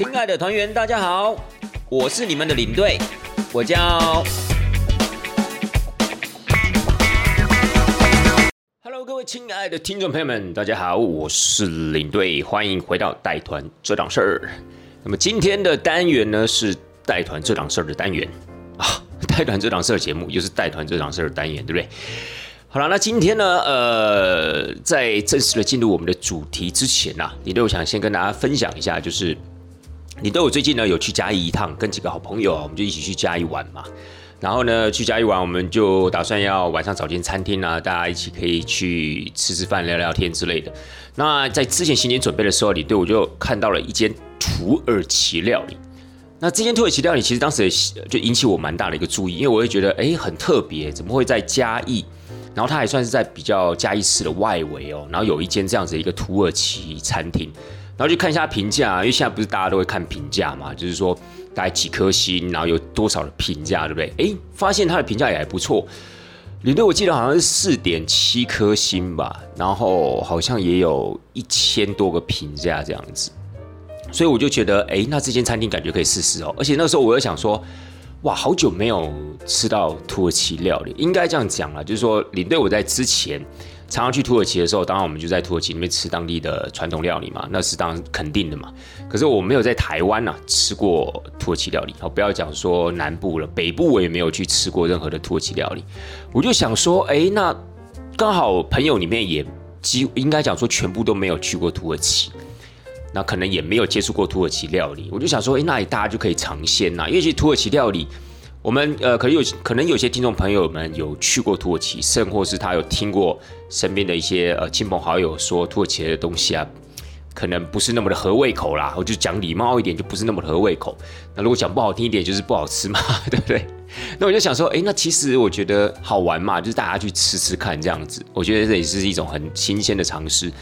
亲爱的团员，大家好，我是你们的领队，我叫。Hello，各位亲爱的听众朋友们，大家好，我是领队，欢迎回到带团这档事儿。那么今天的单元呢是带团这档事儿的单元啊，带团这档事儿节目又是带团这档事儿的单元，对不对？好了，那今天呢，呃，在正式的进入我们的主题之前呐，领队我想先跟大家分享一下，就是领队我最近呢有去嘉义一趟，跟几个好朋友啊，我们就一起去嘉义玩嘛。然后呢，去嘉义玩，我们就打算要晚上找间餐厅啊，大家一起可以去吃吃饭、聊聊天之类的。那在之前行前准备的时候，领队我就看到了一间土耳其料理。那这间土耳其料理其实当时就引起我蛮大的一个注意，因为我会觉得，哎，很特别，怎么会在嘉义？然后它还算是在比较嘉义市的外围哦，然后有一间这样子一个土耳其餐厅，然后去看一下评价，因为现在不是大家都会看评价嘛，就是说大概几颗星，然后有多少的评价，对不对？哎，发现他的评价也还不错，领队我记得好像是四点七颗星吧，然后好像也有一千多个评价这样子，所以我就觉得，哎，那这间餐厅感觉可以试试哦，而且那时候我又想说。哇，好久没有吃到土耳其料理，应该这样讲了，就是说领队我在之前常常去土耳其的时候，当然我们就在土耳其那边吃当地的传统料理嘛，那是当然肯定的嘛。可是我没有在台湾呐吃过土耳其料理，好，不要讲说南部了，北部我也没有去吃过任何的土耳其料理。我就想说，哎，那刚好朋友里面也几应该讲说全部都没有去过土耳其。那可能也没有接触过土耳其料理，我就想说，哎，那里大家就可以尝鲜呐。因为其实土耳其料理，我们呃，可能有可能有些听众朋友们有去过土耳其，甚或是他有听过身边的一些呃亲朋好友说土耳其的东西啊，可能不是那么的合胃口啦。我就讲礼貌一点，就不是那么的合胃口。那如果讲不好听一点，就是不好吃嘛，对不对？那我就想说，哎，那其实我觉得好玩嘛，就是大家去吃吃看这样子，我觉得这也是一种很新鲜的尝试。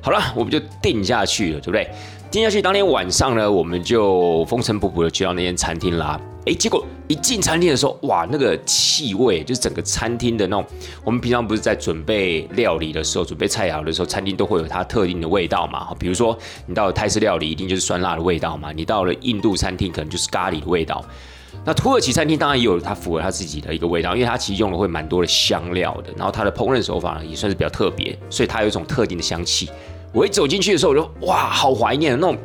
好了，我们就定下去了，对不对？定下去当天晚上呢，我们就风尘仆仆的去到那间餐厅啦。哎，结果一进餐厅的时候，哇，那个气味，就是整个餐厅的那种。我们平常不是在准备料理的时候，准备菜肴的时候，餐厅都会有它特定的味道嘛。比如说，你到了泰式料理，一定就是酸辣的味道嘛。你到了印度餐厅，可能就是咖喱的味道。那土耳其餐厅当然也有它符合它自己的一个味道，因为它其实用的会蛮多的香料的，然后它的烹饪手法呢也算是比较特别，所以它有一种特定的香气。我一走进去的时候，我就哇，好怀念那种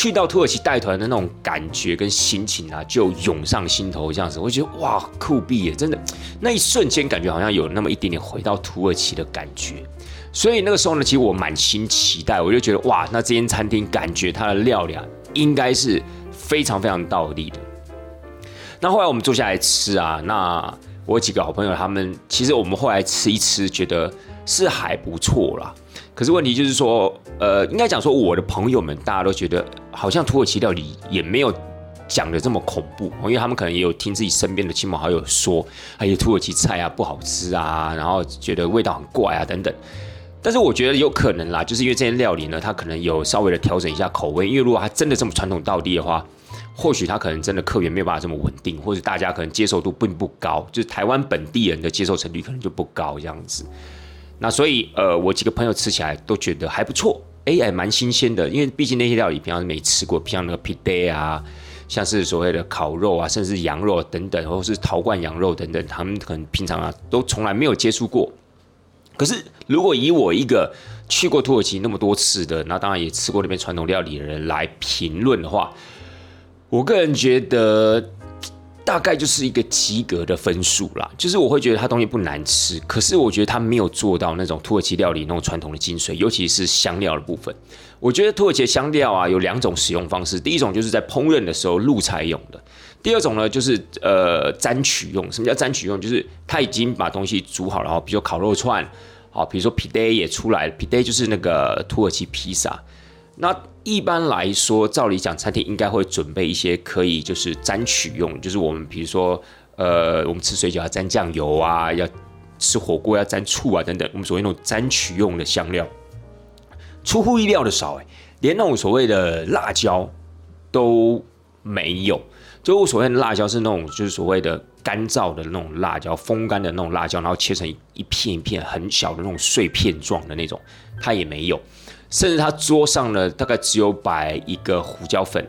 去到土耳其带团的那种感觉跟心情啊，就涌上心头这样子。我觉得哇，酷毙耶！真的那一瞬间感觉好像有那么一点点回到土耳其的感觉。所以那个时候呢，其实我满心期待，我就觉得哇，那这间餐厅感觉它的料理啊，应该是非常非常道地的。那后来我们坐下来吃啊，那我几个好朋友他们，其实我们后来吃一吃，觉得是还不错啦。可是问题就是说，呃，应该讲说，我的朋友们大家都觉得，好像土耳其料理也没有讲的这么恐怖，因为他们可能也有听自己身边的亲朋好友说，哎呀，土耳其菜啊不好吃啊，然后觉得味道很怪啊等等。但是我觉得有可能啦，就是因为这些料理呢，它可能有稍微的调整一下口味，因为如果它真的这么传统到地的话，或许它可能真的客源没有办法这么稳定，或者大家可能接受度并不高，就是台湾本地人的接受程度可能就不高这样子。那所以，呃，我几个朋友吃起来都觉得还不错，哎，还蛮新鲜的。因为毕竟那些料理平常没吃过，像那个皮带啊，像是所谓的烤肉啊，甚至羊肉等等，或是陶罐羊肉等等，他们可能平常啊都从来没有接触过。可是，如果以我一个去过土耳其那么多次的，那当然也吃过那边传统料理的人来评论的话，我个人觉得。大概就是一个及格的分数啦，就是我会觉得它东西不难吃，可是我觉得它没有做到那种土耳其料理那种传统的精髓，尤其是香料的部分。我觉得土耳其香料啊有两种使用方式，第一种就是在烹饪的时候入菜用的，第二种呢就是呃沾取用。什么叫沾取用？就是它已经把东西煮好了，然后比如说烤肉串，好，比如说皮带也出来了，皮带就是那个土耳其披萨。那一般来说，照理讲，餐厅应该会准备一些可以就是沾取用，就是我们比如说，呃，我们吃水饺要沾酱油啊，要吃火锅要沾醋啊等等，我们所谓那种沾取用的香料，出乎意料的少，哎，连那种所谓的辣椒都没有。就我所谓的辣椒是那种就是所谓的干燥的那种辣椒，风干的那种辣椒，然后切成一片一片很小的那种碎片状的那种，它也没有。甚至他桌上呢，大概只有摆一个胡椒粉，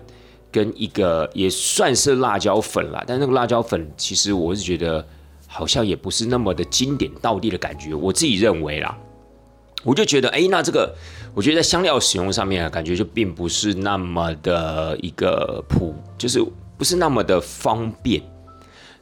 跟一个也算是辣椒粉啦，但那个辣椒粉其实我是觉得好像也不是那么的经典到地的感觉，我自己认为啦，我就觉得哎，那这个我觉得在香料使用上面啊，感觉就并不是那么的一个普，就是不是那么的方便，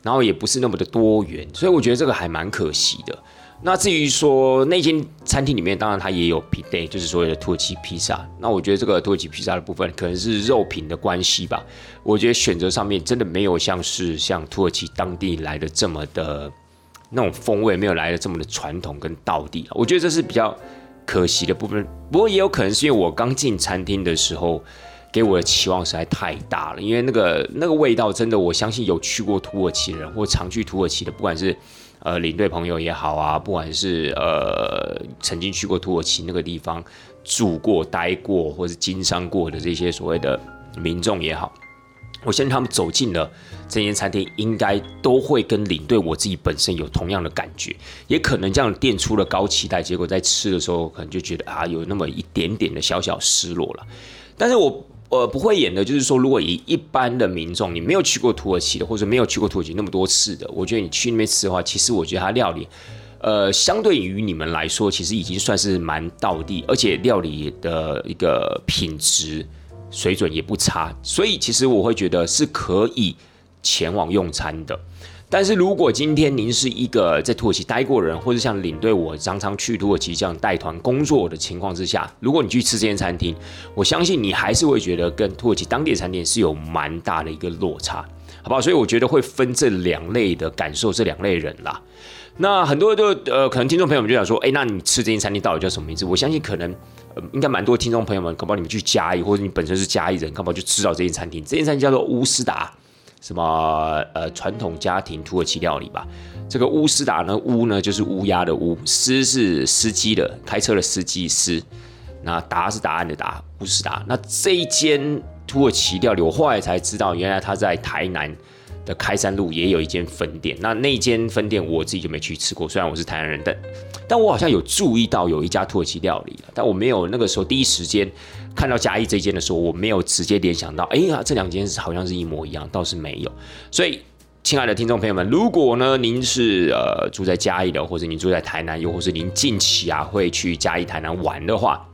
然后也不是那么的多元，所以我觉得这个还蛮可惜的。那至于说那间餐厅里面，当然它也有披萨，就是所谓的土耳其披萨。那我觉得这个土耳其披萨的部分，可能是肉品的关系吧。我觉得选择上面真的没有像是像土耳其当地来的这么的那种风味，没有来的这么的传统跟道地。我觉得这是比较可惜的部分。不过也有可能是因为我刚进餐厅的时候，给我的期望实在太大了。因为那个那个味道，真的我相信有去过土耳其的人或常去土耳其的，不管是。呃，领队朋友也好啊，不管是呃曾经去过土耳其那个地方住过、待过，或是经商过的这些所谓的民众也好，我相信他们走进了这间餐厅，应该都会跟领队我自己本身有同样的感觉，也可能这样垫出了高期待，结果在吃的时候可能就觉得啊，有那么一点点的小小失落了。但是我。呃，不会演的，就是说，如果以一般的民众，你没有去过土耳其的，或者没有去过土耳其那么多次的，我觉得你去那边吃的话，其实我觉得它料理，呃，相对于你们来说，其实已经算是蛮到地，而且料理的一个品质水准也不差，所以其实我会觉得是可以前往用餐的。但是如果今天您是一个在土耳其待过的人，或者像领队我常常去土耳其这样带团工作的情况之下，如果你去吃这间餐厅，我相信你还是会觉得跟土耳其当地的餐厅是有蛮大的一个落差，好不好？所以我觉得会分这两类的感受，这两类人啦。那很多都呃，可能听众朋友们就想说，哎，那你吃这间餐厅到底叫什么名字？我相信可能，应该蛮多听众朋友们，搞不好你们去嘉义，或者你本身是嘉义人，搞不好就知道这间餐厅。这间餐厅叫做乌斯达。什么呃传统家庭土耳其料理吧？这个乌斯达呢？乌呢就是乌鸦的乌，司是司机的开车的司机司，那答是答案的答，乌斯达。那这一间土耳其料理，我后来才知道，原来他在台南的开山路也有一间分店。那那间分店我自己就没去吃过，虽然我是台南人，但但我好像有注意到有一家土耳其料理，但我没有那个时候第一时间。看到嘉义这间的时候，我没有直接联想到，哎呀，这两间好像是一模一样，倒是没有。所以，亲爱的听众朋友们，如果呢您是呃住在嘉义的，或者您住在台南，又或是您近期啊会去嘉义、台南玩的话，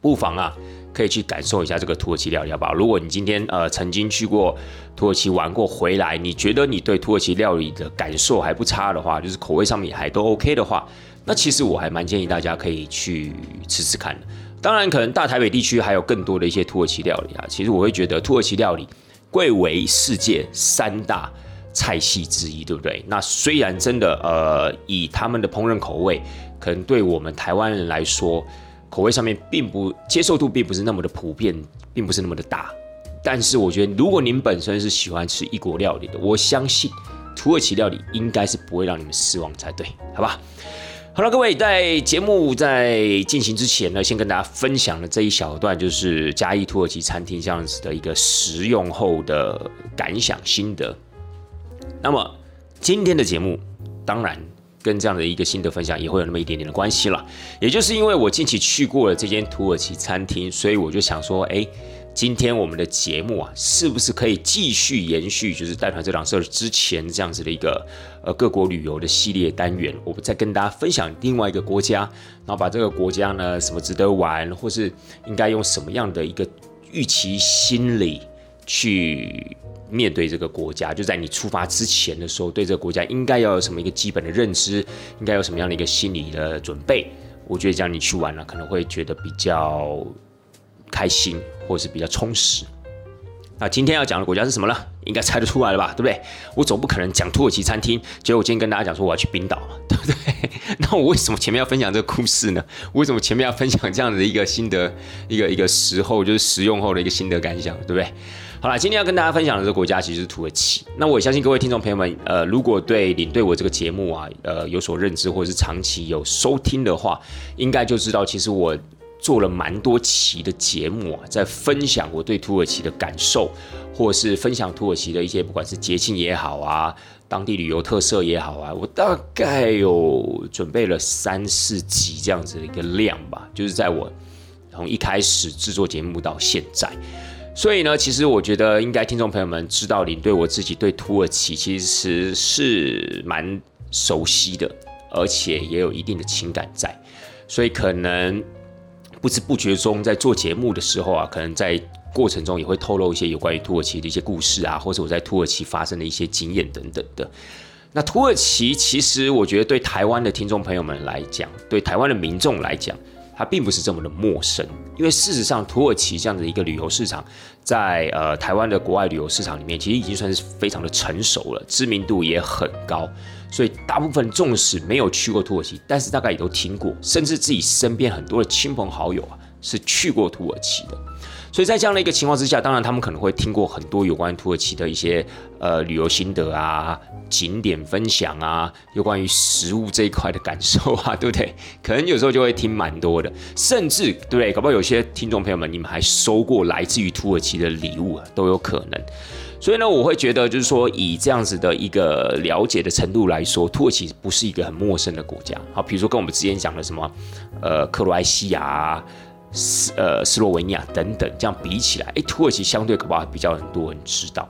不妨啊可以去感受一下这个土耳其料理，好不好？如果你今天呃曾经去过土耳其玩过回来，你觉得你对土耳其料理的感受还不差的话，就是口味上面还都 OK 的话，那其实我还蛮建议大家可以去吃吃看的。当然，可能大台北地区还有更多的一些土耳其料理啊。其实我会觉得土耳其料理贵为世界三大菜系之一，对不对？那虽然真的呃，以他们的烹饪口味，可能对我们台湾人来说，口味上面并不接受度并不是那么的普遍，并不是那么的大。但是我觉得，如果您本身是喜欢吃异国料理的，我相信土耳其料理应该是不会让你们失望才对，好吧？好了，各位，在节目在进行之前呢，先跟大家分享了这一小段，就是嘉义土耳其餐厅这样子的一个食用后的感想心得。那么今天的节目，当然跟这样的一个心得分享也会有那么一点点的关系了。也就是因为我近期去过了这间土耳其餐厅，所以我就想说，哎。今天我们的节目啊，是不是可以继续延续，就是带团这档事儿之前这样子的一个呃各国旅游的系列单元？我们再跟大家分享另外一个国家，然后把这个国家呢什么值得玩，或是应该用什么样的一个预期心理去面对这个国家？就在你出发之前的时候，对这个国家应该要有什么一个基本的认知，应该有什么样的一个心理的准备？我觉得这样你去玩了，可能会觉得比较。开心，或者是比较充实。那今天要讲的国家是什么呢？应该猜得出来了吧，对不对？我总不可能讲土耳其餐厅，结果我今天跟大家讲说我要去冰岛嘛，对不对？那我为什么前面要分享这个故事呢？为什么前面要分享这样的一个心得，一个一个时候就是食用后的一个心得感想，对不对？好了，今天要跟大家分享的这个国家其实是土耳其。那我相信各位听众朋友们，呃，如果对领队我这个节目啊，呃，有所认知或者是长期有收听的话，应该就知道其实我。做了蛮多期的节目啊，在分享我对土耳其的感受，或是分享土耳其的一些不管是节庆也好啊，当地旅游特色也好啊，我大概有准备了三四集这样子的一个量吧，就是在我从一开始制作节目到现在，所以呢，其实我觉得应该听众朋友们知道，领队我自己对土耳其其实是蛮熟悉的，而且也有一定的情感在，所以可能不知不觉中在做节目的时候啊，可能在过程中也会透露一些有关于土耳其的一些故事啊，或者我在土耳其发生的一些经验等等的。那土耳其其实我觉得对台湾的听众朋友们来讲，对台湾的民众来讲。它并不是这么的陌生，因为事实上，土耳其这样的一个旅游市场，在呃台湾的国外旅游市场里面，其实已经算是非常的成熟了，知名度也很高，所以大部分纵使没有去过土耳其，但是大概也都听过，甚至自己身边很多的亲朋好友啊是去过土耳其的。所以在这样的一个情况之下，当然他们可能会听过很多有关土耳其的一些呃旅游心得啊、景点分享啊，有关于食物这一块的感受啊，对不对？可能有时候就会听蛮多的，甚至对不对？搞不好有些听众朋友们，你们还收过来自于土耳其的礼物啊，都有可能。所以呢，我会觉得就是说，以这样子的一个了解的程度来说，土耳其不是一个很陌生的国家。好，比如说跟我们之前讲的什么呃克罗埃西亚。斯呃斯洛维尼亚等等，这样比起来，哎，土耳其相对可怕比较很多人知道。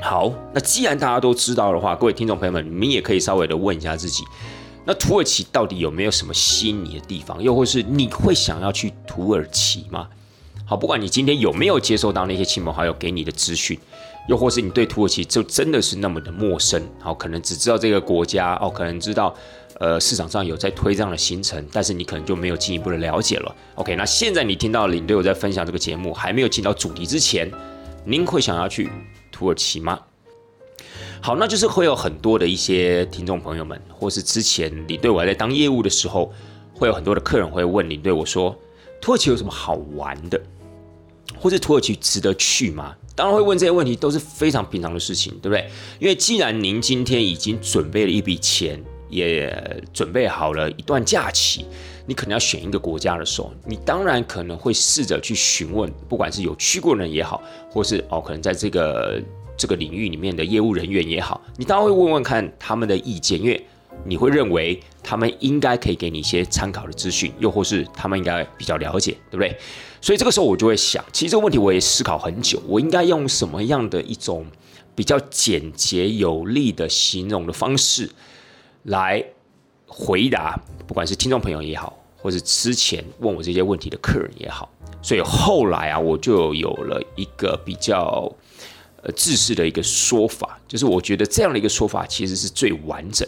好，那既然大家都知道的话，各位听众朋友们，你们也可以稍微的问一下自己，那土耳其到底有没有什么吸引你的地方？又或是你会想要去土耳其吗？好，不管你今天有没有接收到那些亲朋好友给你的资讯，又或是你对土耳其就真的是那么的陌生，好，可能只知道这个国家，哦，可能知道。呃，市场上有在推这样的行程，但是你可能就没有进一步的了解了。OK，那现在你听到领队我在分享这个节目，还没有进到主题之前，您会想要去土耳其吗？好，那就是会有很多的一些听众朋友们，或是之前领队我还在当业务的时候，会有很多的客人会问领队我说，土耳其有什么好玩的，或者土耳其值得去吗？当然会问这些问题，都是非常平常的事情，对不对？因为既然您今天已经准备了一笔钱。也准备好了一段假期，你可能要选一个国家的时候，你当然可能会试着去询问，不管是有去过的人也好，或是哦可能在这个这个领域里面的业务人员也好，你当然会问问看他们的意见，因为你会认为他们应该可以给你一些参考的资讯，又或是他们应该比较了解，对不对？所以这个时候我就会想，其实这个问题我也思考很久，我应该用什么样的一种比较简洁有力的形容的方式。来回答，不管是听众朋友也好，或是之前问我这些问题的客人也好，所以后来啊，我就有了一个比较呃自式的一个说法，就是我觉得这样的一个说法其实是最完整，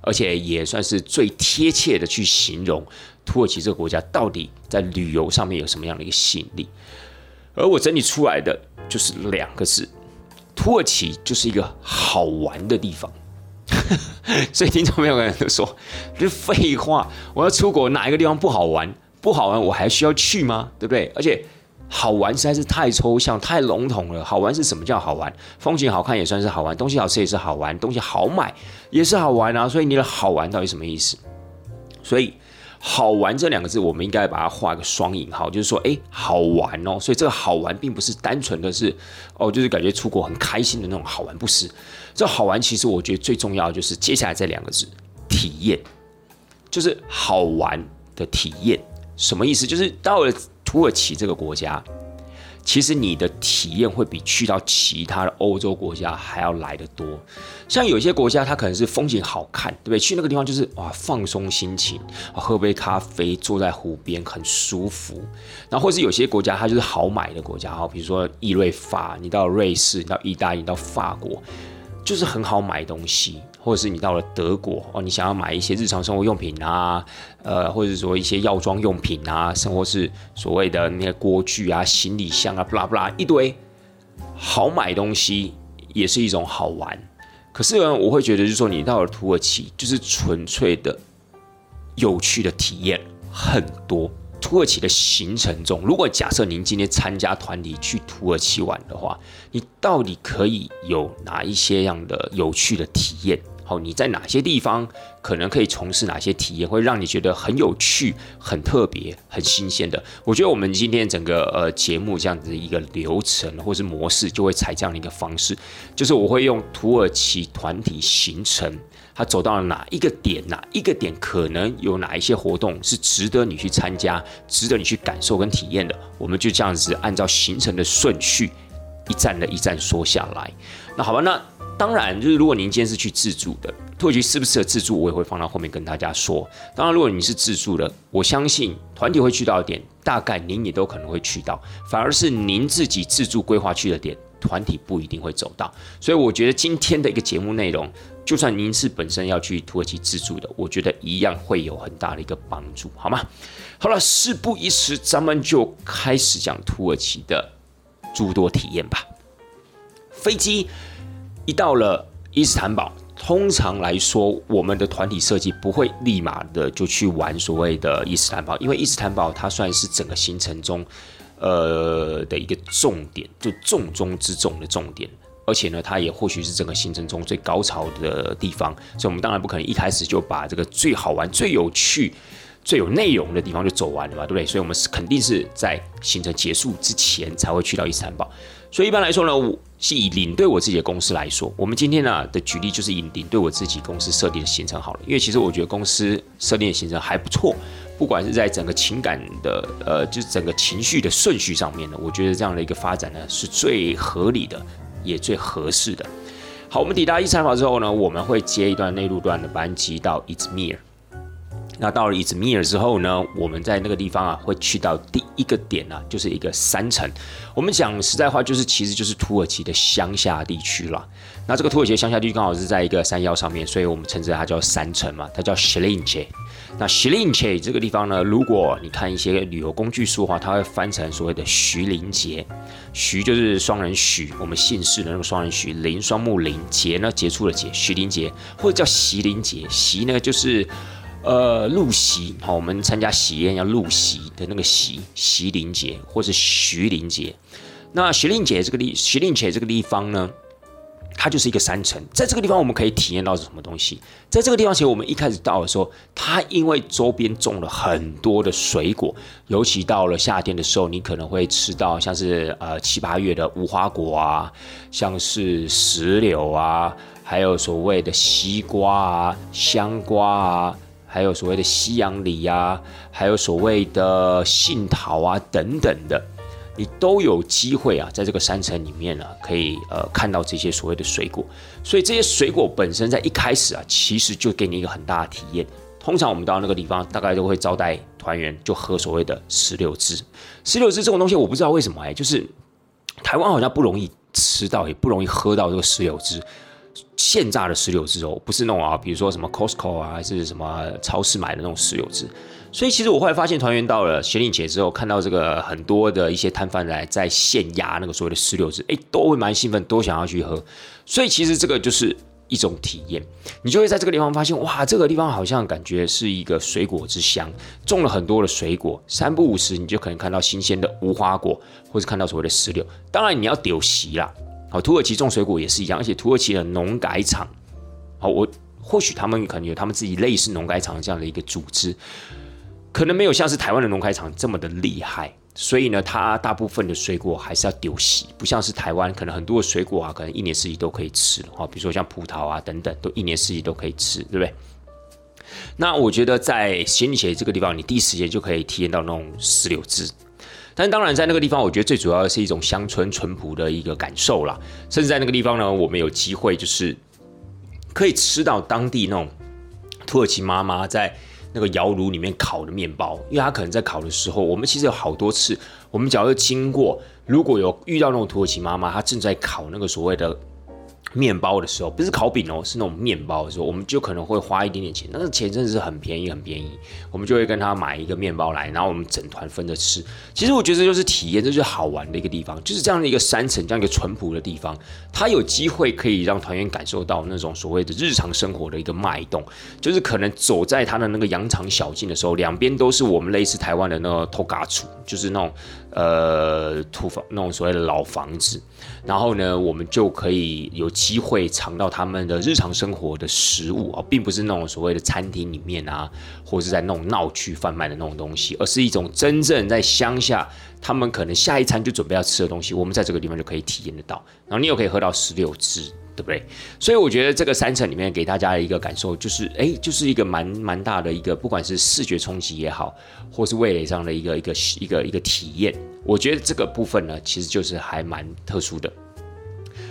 而且也算是最贴切的去形容土耳其这个国家到底在旅游上面有什么样的一个吸引力。而我整理出来的就是两个字：土耳其就是一个好玩的地方。所以听众朋友们都说，这废话，我要出国哪一个地方不好玩？不好玩我还需要去吗？对不对？而且好玩实在是太抽象、太笼统了。好玩是什么叫好玩？风景好看也算是好玩，东西好吃也是好玩，东西好买也是好玩啊。所以你的好玩到底什么意思？所以。好玩这两个字，我们应该把它画个双引号，就是说，哎，好玩哦。所以这个好玩并不是单纯的是，哦，就是感觉出国很开心的那种好玩，不是。这好玩其实我觉得最重要的就是接下来这两个字，体验，就是好玩的体验。什么意思？就是到了土耳其这个国家。其实你的体验会比去到其他的欧洲国家还要来得多。像有些国家，它可能是风景好看，对不对？去那个地方就是哇，放松心情，喝杯咖啡，坐在湖边很舒服。然后或是有些国家，它就是好买的国家，哈，比如说意瑞法，你到瑞士，你到意大利，你到法国，就是很好买东西。或者是你到了德国哦，你想要买一些日常生活用品啊，呃，或者说一些药妆用品啊，生活是所谓的那些锅具啊、行李箱啊，不啦不啦一堆好买东西，也是一种好玩。可是呢，我会觉得就是说，你到了土耳其，就是纯粹的有趣的体验很多。土耳其的行程中，如果假设您今天参加团体去土耳其玩的话，你到底可以有哪一些样的有趣的体验？好，你在哪些地方可能可以从事哪些体验，会让你觉得很有趣、很特别、很新鲜的？我觉得我们今天整个呃节目这样子的一个流程或是模式，就会采这样的一个方式，就是我会用土耳其团体行程他走到了哪一个点，哪一个点可能有哪一些活动是值得你去参加，值得你去感受跟体验的。我们就这样子按照行程的顺序，一站的一站说下来。那好吧，那当然就是如果您今天是去自助的，土耳其适不适合自助，我也会放到后面跟大家说。当然，如果你是自助的，我相信团体会去到的点，大概您也都可能会去到，反而是您自己自助规划去的点。团体不一定会走到，所以我觉得今天的一个节目内容，就算您是本身要去土耳其自助的，我觉得一样会有很大的一个帮助，好吗？好了，事不宜迟，咱们就开始讲土耳其的诸多体验吧。飞机一到了伊斯坦堡，通常来说，我们的团体设计不会立马的就去玩所谓的伊斯坦堡，因为伊斯坦堡它算是整个行程中。呃的一个重点，就重中之重的重点，而且呢，它也或许是整个行程中最高潮的地方，所以我们当然不可能一开始就把这个最好玩、最有趣、最有内容的地方就走完了嘛，对不对？所以我们是肯定是在行程结束之前才会去到伊斯坦堡。所以一般来说呢，我是以领队我自己的公司来说，我们今天呢的举例就是以领队我自己公司设定的行程好了，因为其实我觉得公司设定的行程还不错。不管是在整个情感的，呃，就是整个情绪的顺序上面呢，我觉得这样的一个发展呢是最合理的，也最合适的。好，我们抵达伊斯坦堡之后呢，我们会接一段内陆段的班机到伊兹密尔。那到了伊兹密尔之后呢，我们在那个地方啊，会去到第一个点呢，就是一个山城。我们讲实在话，就是其实就是土耳其的乡下地区了。那这个土耳其的乡下地区刚好是在一个山腰上面，所以我们称之它叫山城嘛，它叫 Shlince。那 Shlinche 这个地方呢，如果你看一些旅游工具书的话，它会翻成所谓的徐林杰。徐就是双人徐，我们姓氏的那个双人徐。林双木林，杰呢杰出的杰，徐林杰或者叫席林杰。席呢就是呃入席，好，我们参加喜宴要入席的那个席，席林杰或者徐林杰。那徐林杰这个地，徐林杰这个地方呢？它就是一个山城，在这个地方我们可以体验到是什么东西？在这个地方，其实我们一开始到的时候，它因为周边种了很多的水果，尤其到了夏天的时候，你可能会吃到像是呃七八月的无花果啊，像是石榴啊，还有所谓的西瓜啊、香瓜啊，还有所谓的西洋梨啊，还有所谓的杏桃啊等等的。你都有机会啊，在这个山城里面呢，可以呃看到这些所谓的水果，所以这些水果本身在一开始啊，其实就给你一个很大的体验。通常我们到那个地方，大概都会招待团员就喝所谓的石榴汁。石榴汁这种东西，我不知道为什么哎，就是台湾好像不容易吃到，也不容易喝到这个石榴汁。现榨的石榴汁哦，不是那种啊，比如说什么 Costco 啊，还是什么超市买的那种石榴汁。所以其实我后来发现，团员到了雪岭节之后，看到这个很多的一些摊贩来在现压那个所谓的石榴汁，哎，都会蛮兴奋，都想要去喝。所以其实这个就是一种体验，你就会在这个地方发现，哇，这个地方好像感觉是一个水果之乡，种了很多的水果，三不五时你就可能看到新鲜的无花果，或者看到所谓的石榴。当然你要丢席啦，好，土耳其种水果也是一样，而且土耳其的农改场，好，我或许他们可能有他们自己类似农改场这样的一个组织。可能没有像是台湾的农开场这么的厉害，所以呢，它大部分的水果还是要丢席，不像是台湾，可能很多的水果啊，可能一年四季都可以吃了哈，比如说像葡萄啊等等，都一年四季都可以吃，对不对？那我觉得在新起这个地方，你第一时间就可以体验到那种石榴汁，但当然在那个地方，我觉得最主要的是一种乡村淳朴的一个感受啦，甚至在那个地方呢，我们有机会就是可以吃到当地那种土耳其妈妈在。那个窑炉里面烤的面包，因为它可能在烤的时候，我们其实有好多次，我们只要经过，如果有遇到那种土耳其妈妈，她正在烤那个所谓的。面包的时候，不是烤饼哦，是那种面包的时候，我们就可能会花一点点钱，但是钱真的是很便宜，很便宜。我们就会跟他买一个面包来，然后我们整团分着吃。其实我觉得这就是体验，这就是好玩的一个地方，就是这样的一个山城，这样一个淳朴的地方，它有机会可以让团员感受到那种所谓的日常生活的一个脉动，就是可能走在他的那个羊肠小径的时候，两边都是我们类似台湾的那个托嘎处，就是那种呃土房，那种所谓的老房子。然后呢，我们就可以有机会尝到他们的日常生活的食物啊，并不是那种所谓的餐厅里面啊，或是在那种闹区贩卖的那种东西，而是一种真正在乡下，他们可能下一餐就准备要吃的东西，我们在这个地方就可以体验得到。然后你又可以喝到石榴汁。对不对？所以我觉得这个三层里面给大家的一个感受就是，哎，就是一个蛮蛮大的一个，不管是视觉冲击也好，或是味蕾上的一个一个一个一个体验，我觉得这个部分呢，其实就是还蛮特殊的。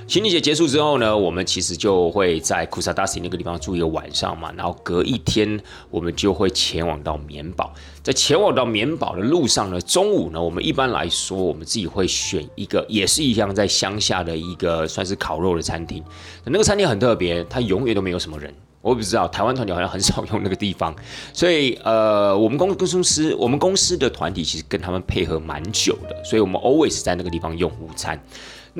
情人节结束之后呢，我们其实就会在库萨达西那个地方住一个晚上嘛，然后隔一天我们就会前往到棉堡。在前往到棉堡的路上呢，中午呢，我们一般来说我们自己会选一个，也是一样在乡下的一个算是烤肉的餐厅。那个餐厅很特别，它永远都没有什么人。我不知道台湾团体好像很少用那个地方，所以呃，我们公公司我们公司的团体其实跟他们配合蛮久的，所以我们 always 在那个地方用午餐。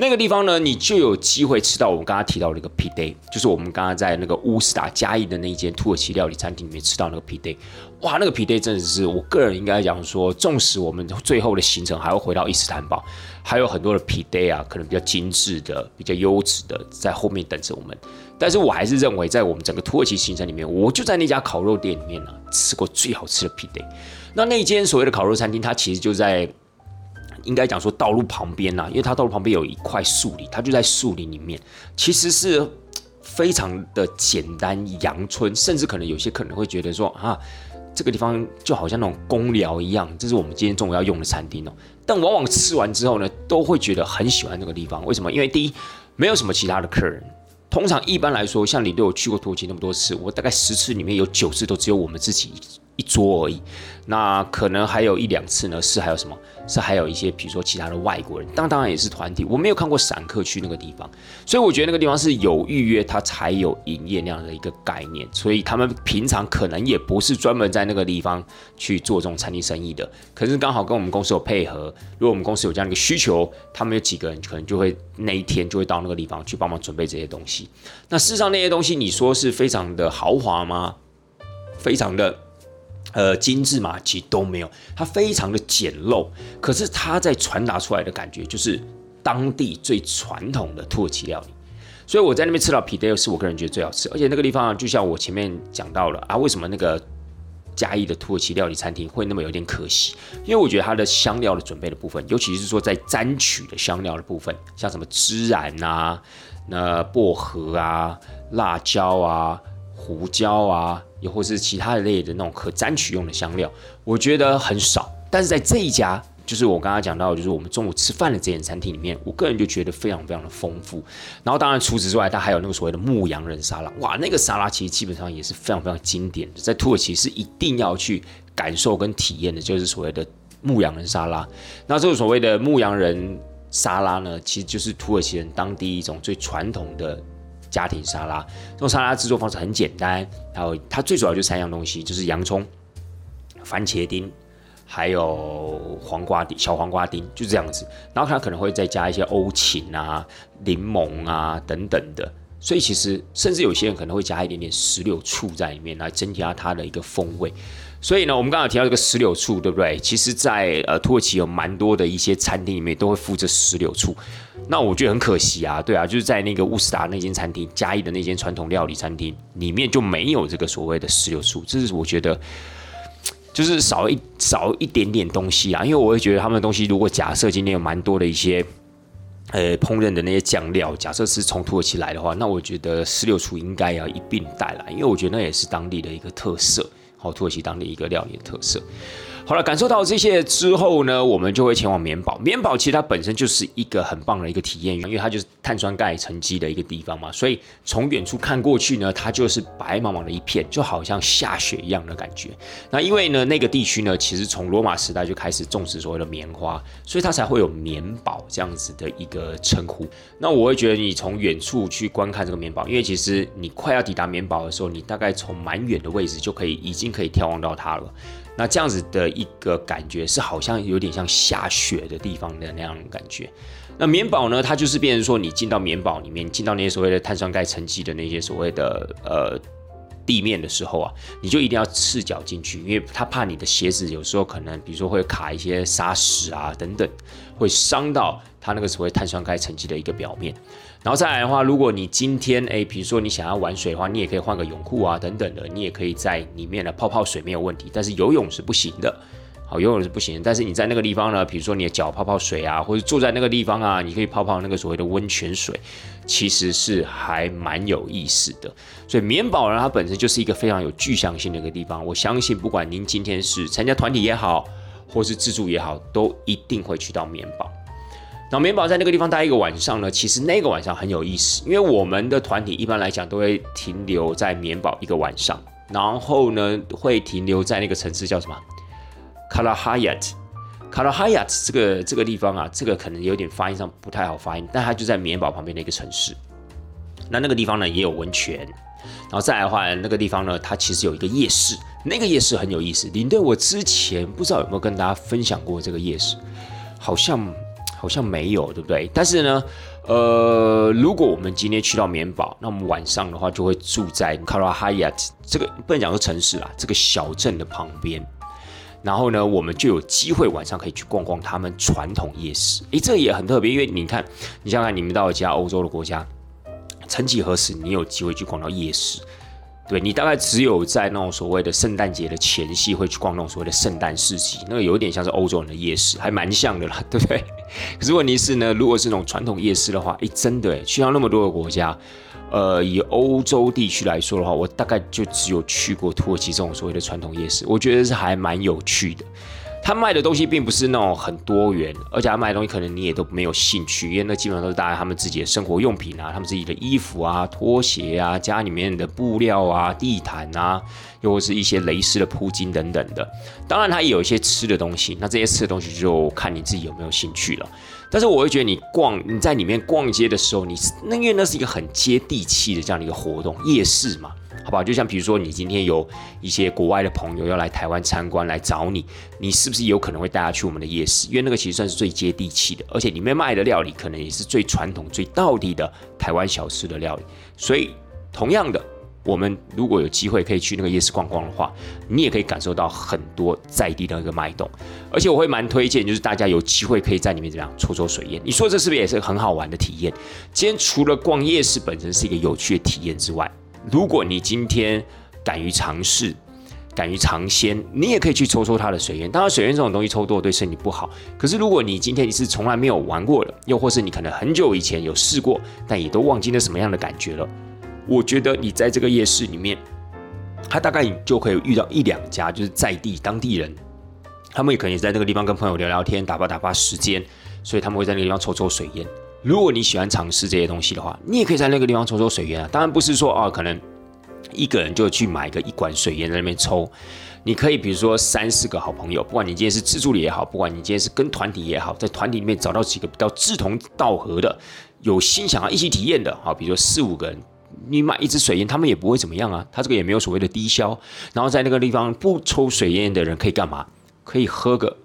那个地方呢，你就有机会吃到我们刚刚提到的一个 pda 就是我们刚刚在那个乌斯达嘉义的那一间土耳其料理餐厅里面吃到那个 pda。哇，那个 pda 真的是我个人应该讲说，纵使我们最后的行程还要回到伊斯坦堡，还有很多的 pda 啊，可能比较精致的、比较优质的在后面等着我们。但是我还是认为，在我们整个土耳其行程里面，我就在那家烤肉店里面呢吃过最好吃的 pda。那那间所谓的烤肉餐厅，它其实就在。应该讲说道路旁边呐，因为它道路旁边有一块树林，它就在树林里面，其实是非常的简单阳春，甚至可能有些可能会觉得说啊，这个地方就好像那种公寮一样，这是我们今天中午要用的餐厅哦。但往往吃完之后呢，都会觉得很喜欢这个地方，为什么？因为第一，没有什么其他的客人。通常一般来说，像你对我去过土耳其那么多次，我大概十次里面有九次都只有我们自己一桌而已。那可能还有一两次呢，是还有什么？是还有一些，比如说其他的外国人，当当然也是团体。我没有看过散客去那个地方，所以我觉得那个地方是有预约，它才有营业那样的一个概念。所以他们平常可能也不是专门在那个地方去做这种餐厅生意的。可是刚好跟我们公司有配合，如果我们公司有这样一个需求，他们有几个人可能就会那一天就会到那个地方去帮忙准备这些东西。那事实上那些东西，你说是非常的豪华吗？非常的。呃，精致嘛，其实都没有，它非常的简陋。可是它在传达出来的感觉，就是当地最传统的土耳其料理。所以我在那边吃到皮带，是我个人觉得最好吃。而且那个地方，就像我前面讲到了啊，为什么那个嘉义的土耳其料理餐厅会那么有点可惜？因为我觉得它的香料的准备的部分，尤其是说在沾取的香料的部分，像什么孜然啊、那薄荷啊、辣椒啊。胡椒啊，也或是其他的类的那种可沾取用的香料，我觉得很少。但是在这一家，就是我刚刚讲到，就是我们中午吃饭的这间餐厅里面，我个人就觉得非常非常的丰富。然后当然除此之外，它还有那个所谓的牧羊人沙拉，哇，那个沙拉其实基本上也是非常非常经典的，在土耳其是一定要去感受跟体验的，就是所谓的牧羊人沙拉。那这个所谓的牧羊人沙拉呢，其实就是土耳其人当地一种最传统的。家庭沙拉，这种沙拉制作方式很简单，然后它最主要就三样东西，就是洋葱、番茄丁，还有黄瓜丁、小黄瓜丁，就这样子。然后它可能会再加一些欧芹啊、柠檬啊等等的。所以其实甚至有些人可能会加一点点石榴醋在里面，来增加它的一个风味。所以呢，我们刚刚提到这个石榴醋，对不对？其实，在呃土耳其有蛮多的一些餐厅里面都会附着石榴醋。那我觉得很可惜啊，对啊，就是在那个乌斯达那间餐厅，嘉义的那间传统料理餐厅里面就没有这个所谓的石榴醋。这是我觉得就是少一少一点点东西啊。因为我会觉得他们的东西，如果假设今天有蛮多的一些呃烹饪的那些酱料，假设是从土耳其来的话，那我觉得石榴醋应该要一并带来，因为我觉得那也是当地的一个特色。好，土耳其当地一个料理的特色。好了，感受到这些之后呢，我们就会前往棉堡。棉堡其实它本身就是一个很棒的一个体验，因为它就是碳酸钙沉积的一个地方嘛，所以从远处看过去呢，它就是白茫茫的一片，就好像下雪一样的感觉。那因为呢，那个地区呢，其实从罗马时代就开始种植所谓的棉花，所以它才会有棉堡这样子的一个称呼。那我会觉得，你从远处去观看这个棉堡，因为其实你快要抵达棉堡的时候，你大概从蛮远的位置就可以已经可以眺望到它了。那这样子的一个感觉是好像有点像下雪的地方的那样的感觉。那棉宝呢，它就是变成说你进到棉宝里面，进到那些所谓的碳酸钙沉积的那些所谓的呃地面的时候啊，你就一定要赤脚进去，因为他怕你的鞋子有时候可能比如说会卡一些沙石啊等等，会伤到它那个所谓碳酸钙沉积的一个表面。然后再来的话，如果你今天诶，比如说你想要玩水的话，你也可以换个泳裤啊，等等的，你也可以在里面呢泡泡水没有问题。但是游泳是不行的，好，游泳是不行。但是你在那个地方呢，比如说你的脚泡泡水啊，或者坐在那个地方啊，你可以泡泡那个所谓的温泉水，其实是还蛮有意思的。所以棉宝呢，它本身就是一个非常有具象性的一个地方。我相信，不管您今天是参加团体也好，或是自助也好，都一定会去到棉宝。那棉堡在那个地方待一个晚上呢，其实那个晚上很有意思，因为我们的团体一般来讲都会停留在棉宝一个晚上，然后呢会停留在那个城市叫什么？卡拉哈亚特，卡拉哈亚特这个这个地方啊，这个可能有点发音上不太好发音，但它就在棉堡旁边的一个城市。那那个地方呢也有温泉，然后再来的话，那个地方呢它其实有一个夜市，那个夜市很有意思。领队，我之前不知道有没有跟大家分享过这个夜市，好像。好像没有，对不对？但是呢，呃，如果我们今天去到棉堡，那我们晚上的话就会住在卡拉哈亚这个不能讲是城市啦，这个小镇的旁边。然后呢，我们就有机会晚上可以去逛逛他们传统夜市。诶，这也很特别，因为你看，你想想，你们到其他欧洲的国家，曾几何时，你有机会去逛到夜市？对你大概只有在那种所谓的圣诞节的前夕会去逛那种所谓的圣诞市集，那个有点像是欧洲人的夜市，还蛮像的啦，对不对？可是问题是呢，如果是那种传统夜市的话，诶，真的诶，去到那么多个国家，呃，以欧洲地区来说的话，我大概就只有去过土耳其这种所谓的传统夜市，我觉得是还蛮有趣的。他卖的东西并不是那种很多元，而且他卖的东西可能你也都没有兴趣，因为那基本上都是大家他们自己的生活用品啊，他们自己的衣服啊、拖鞋啊、家里面的布料啊、地毯啊，又或是一些蕾丝的铺巾等等的。当然，他也有一些吃的东西，那这些吃的东西就看你自己有没有兴趣了。但是我会觉得你逛你在里面逛街的时候，你那因为那是一个很接地气的这样的一个活动，夜市嘛。好吧，就像比如说，你今天有一些国外的朋友要来台湾参观来找你，你是不是有可能会带他去我们的夜市？因为那个其实算是最接地气的，而且里面卖的料理可能也是最传统、最道地的台湾小吃的料理。所以，同样的，我们如果有机会可以去那个夜市逛逛的话，你也可以感受到很多在地的一个脉动。而且我会蛮推荐，就是大家有机会可以在里面怎么样抽抽水烟。你说这是不是也是很好玩的体验？今天除了逛夜市本身是一个有趣的体验之外，如果你今天敢于尝试，敢于尝鲜，你也可以去抽抽它的水烟。当然，水烟这种东西抽多对身体不好。可是，如果你今天你是从来没有玩过的，又或是你可能很久以前有试过，但也都忘记了什么样的感觉了，我觉得你在这个夜市里面，他大概你就可以遇到一两家就是在地当地人，他们也可能也在那个地方跟朋友聊聊天，打发打发时间，所以他们会在那个地方抽抽水烟。如果你喜欢尝试这些东西的话，你也可以在那个地方抽抽水烟啊。当然不是说哦，可能一个人就去买个一管水烟在那边抽。你可以比如说三四个好朋友，不管你今天是自助也好，不管你今天是跟团体也好，在团体里面找到几个比较志同道合的、有心想要一起体验的，好，比如说四五个人，你买一支水烟，他们也不会怎么样啊。他这个也没有所谓的低消。然后在那个地方不抽水烟的人可以干嘛？可以喝个。